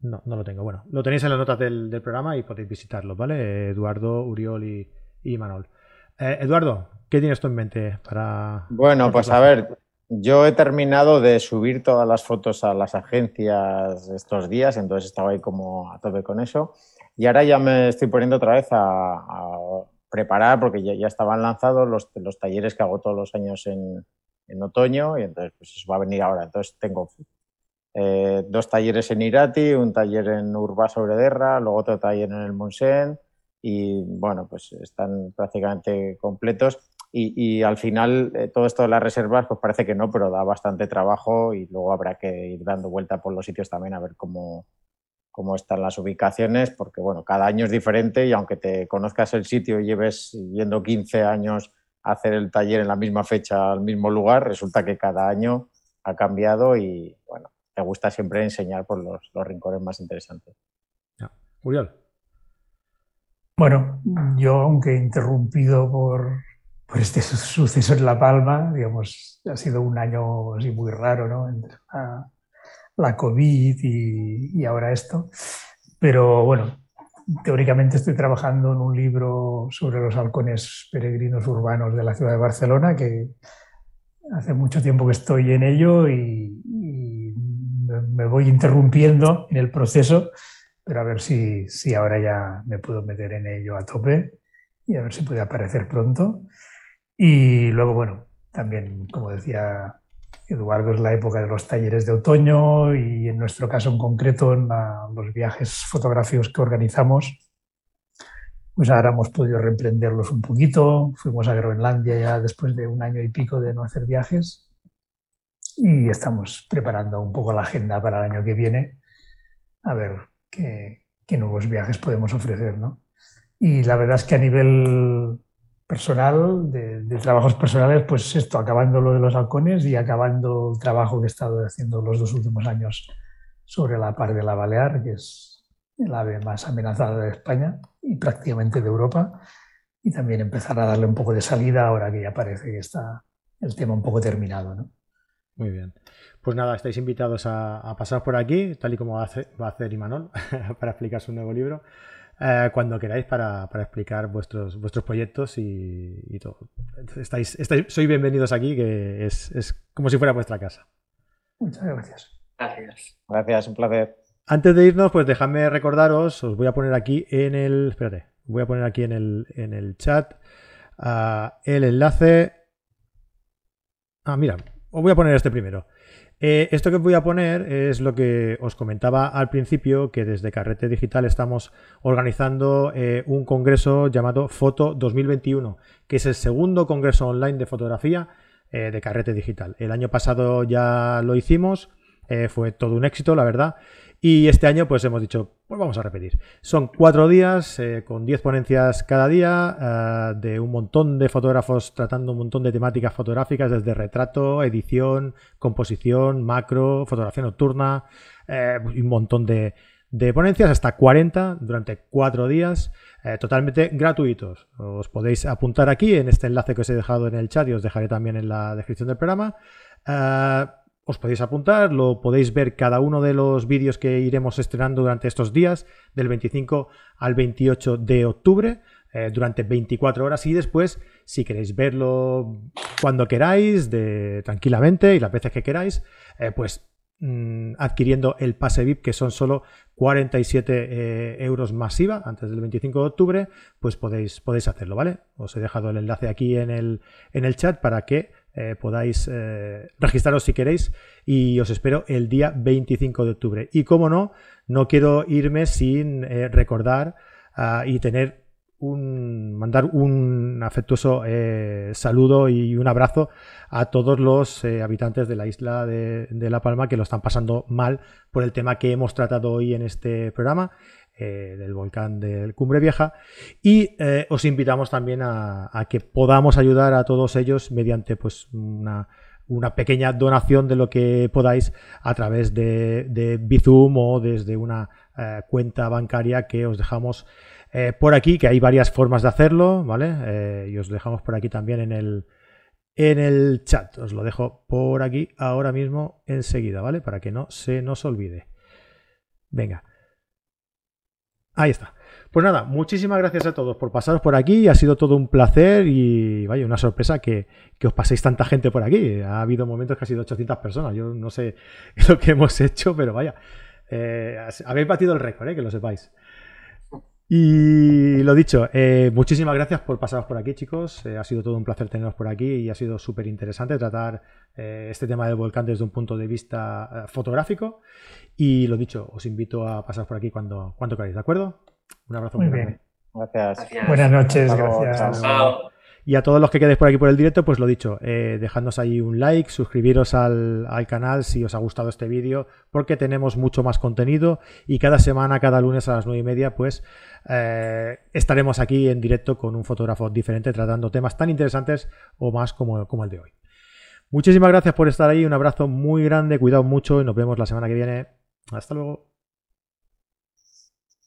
no, no lo tengo. Bueno, lo tenéis en las notas del, programa y podéis visitarlo, ¿vale? Eduardo, Uriol y, y Manol. Eh, Eduardo, ¿qué tienes tú en mente para... Bueno, pues a ver, yo he terminado de subir todas las fotos a las agencias estos días, entonces estaba ahí como a tope con eso. Y ahora ya me estoy poniendo otra vez a, preparar, porque ya, ya, estaban lanzados los, los talleres que hago todos los años en, en otoño, y entonces pues eso va a venir ahora. Entonces tengo eh, dos talleres en Irati, un taller en Urba sobre Derra, luego otro taller en el Monsen y bueno, pues están prácticamente completos. Y, al final eh, todo esto de las reservas pues parece que no, pero da bastante trabajo y luego habrá que ir dando vuelta por los sitios también a ver cómo, cómo están las ubicaciones, porque bueno, cada año es diferente y aunque te conozcas el sitio y lleves yendo 15 años a hacer el taller en la misma fecha al mismo lugar, resulta que cada año ha cambiado y bueno, me gusta siempre enseñar por los, rincones más interesantes. Uriol. Bueno, yo aunque interrumpido por, este suceso en La Palma, digamos, ha sido un año así muy raro, ¿no? Entre la, COVID y, ahora esto. Pero bueno, teóricamente estoy trabajando en un libro sobre los halcones peregrinos urbanos de la ciudad de Barcelona, que hace mucho tiempo que estoy en ello y, me voy interrumpiendo en el proceso, pero a ver si, si ahora ya me puedo meter en ello a tope y a ver si puede aparecer pronto. Y luego, bueno, también, como decía Eduardo, es la época de los talleres de otoño y en nuestro caso en concreto, en los viajes fotográficos que organizamos, pues ahora hemos podido reprenderlos un poquito. Fuimos a Groenlandia ya después de un año y pico de no hacer viajes y estamos preparando un poco la agenda para el año que viene a ver qué, nuevos viajes podemos ofrecer. ¿no? Y la verdad es que a nivel personal, de, trabajos personales, pues esto, acabando lo de los halcones y acabando el trabajo que he estado haciendo los dos últimos años sobre la par de la Balear, que es el ave más amenazada de España y prácticamente de Europa, y también empezar a darle un poco de salida ahora que ya parece que está el tema un poco terminado. ¿no? Muy bien. Pues nada, estáis invitados a, pasar por aquí, tal y como va a hacer, va a hacer Imanol, para explicar su nuevo libro. Eh, cuando queráis para, explicar vuestros, vuestros proyectos y, todo. Estáis, estáis, sois bienvenidos aquí, que es, como si fuera vuestra casa. Muchas gracias. Gracias. Gracias, un placer. Antes de irnos, pues dejadme recordaros, os voy a poner aquí en el. Espérate, voy a poner aquí en el, en el chat uh, el enlace. Ah, mira, os voy a poner este primero. Eh, esto que voy a poner es lo que os comentaba al principio, que desde Carrete Digital estamos organizando eh, un congreso llamado Foto 2021, que es el segundo congreso online de fotografía eh, de Carrete Digital. El año pasado ya lo hicimos, fue todo un éxito, la verdad. Y este año pues hemos dicho, pues vamos a repetir. Son cuatro días eh, con diez ponencias cada día eh, de un montón de fotógrafos tratando un montón de temáticas fotográficas desde retrato, edición, composición, macro, fotografía nocturna eh, un montón de, ponencias, hasta 40 durante cuatro días. totalmente gratuitos. Os podéis apuntar aquí en este enlace que os he dejado en el chat y os dejaré también en la descripción del programa os podéis apuntar, lo podéis ver cada uno de los vídeos que iremos estrenando durante estos días, del 25 al 28 de octubre, eh, durante 24 horas y después, si queréis verlo cuando queráis, tranquilamente y las veces que queráis, eh, pues mm, adquiriendo el pase VIP, que son solo 47 eh, euros masiva antes del 25 de octubre, pues podéis, podéis hacerlo, ¿vale? Os he dejado el enlace aquí en el, en el chat para que eh, podáis eh, registraros si queréis y os espero el día 25 de octubre. Y como no, no quiero irme sin eh, recordar ah, y tener un, mandar un afectuoso saludo y un abrazo a todos los habitantes de la isla de, La Palma que lo están pasando mal por el tema que hemos tratado hoy en este programa. Eh, del volcán del Cumbre Vieja y eh, os invitamos también a, que podamos ayudar a todos ellos mediante pues una, pequeña donación de lo que podáis a través de, Bizum o desde una eh, cuenta bancaria que os dejamos por aquí, que hay varias formas de hacerlo, ¿vale? y os dejamos por aquí también en el, en el chat. Os lo dejo por aquí ahora mismo enseguida, ¿vale? Para que no se nos olvide. Venga. Ahí está. Pues nada, muchísimas gracias a todos por pasaros por aquí. Ha sido todo un placer y vaya, una sorpresa que, os paséis tanta gente por aquí. Ha habido momentos que ha sido 800 personas. Yo no sé lo que hemos hecho, pero vaya, eh, habéis batido el récord, eh, que lo sepáis. Y lo dicho, eh, muchísimas gracias por pasaros por aquí, chicos. ha sido todo un placer teneros por aquí y ha sido súper interesante tratar este tema del volcán desde un punto de vista fotográfico. Y lo dicho, os invito a pasar por aquí cuando, cuando queráis, ¿de acuerdo? Un abrazo muy, grande. Gracias. Buenas noches, gracias. Y a todos los que quedéis por aquí por el directo, pues lo dicho, eh, dejadnos ahí un like, suscribiros al, canal si os ha gustado este vídeo, porque tenemos mucho más contenido y cada semana, cada lunes a las nueve y media, pues eh, estaremos aquí en directo con un fotógrafo diferente tratando temas tan interesantes o más como, como el de hoy. Muchísimas gracias por estar ahí, un abrazo muy grande, cuidado mucho y nos vemos la semana que viene. Hasta luego.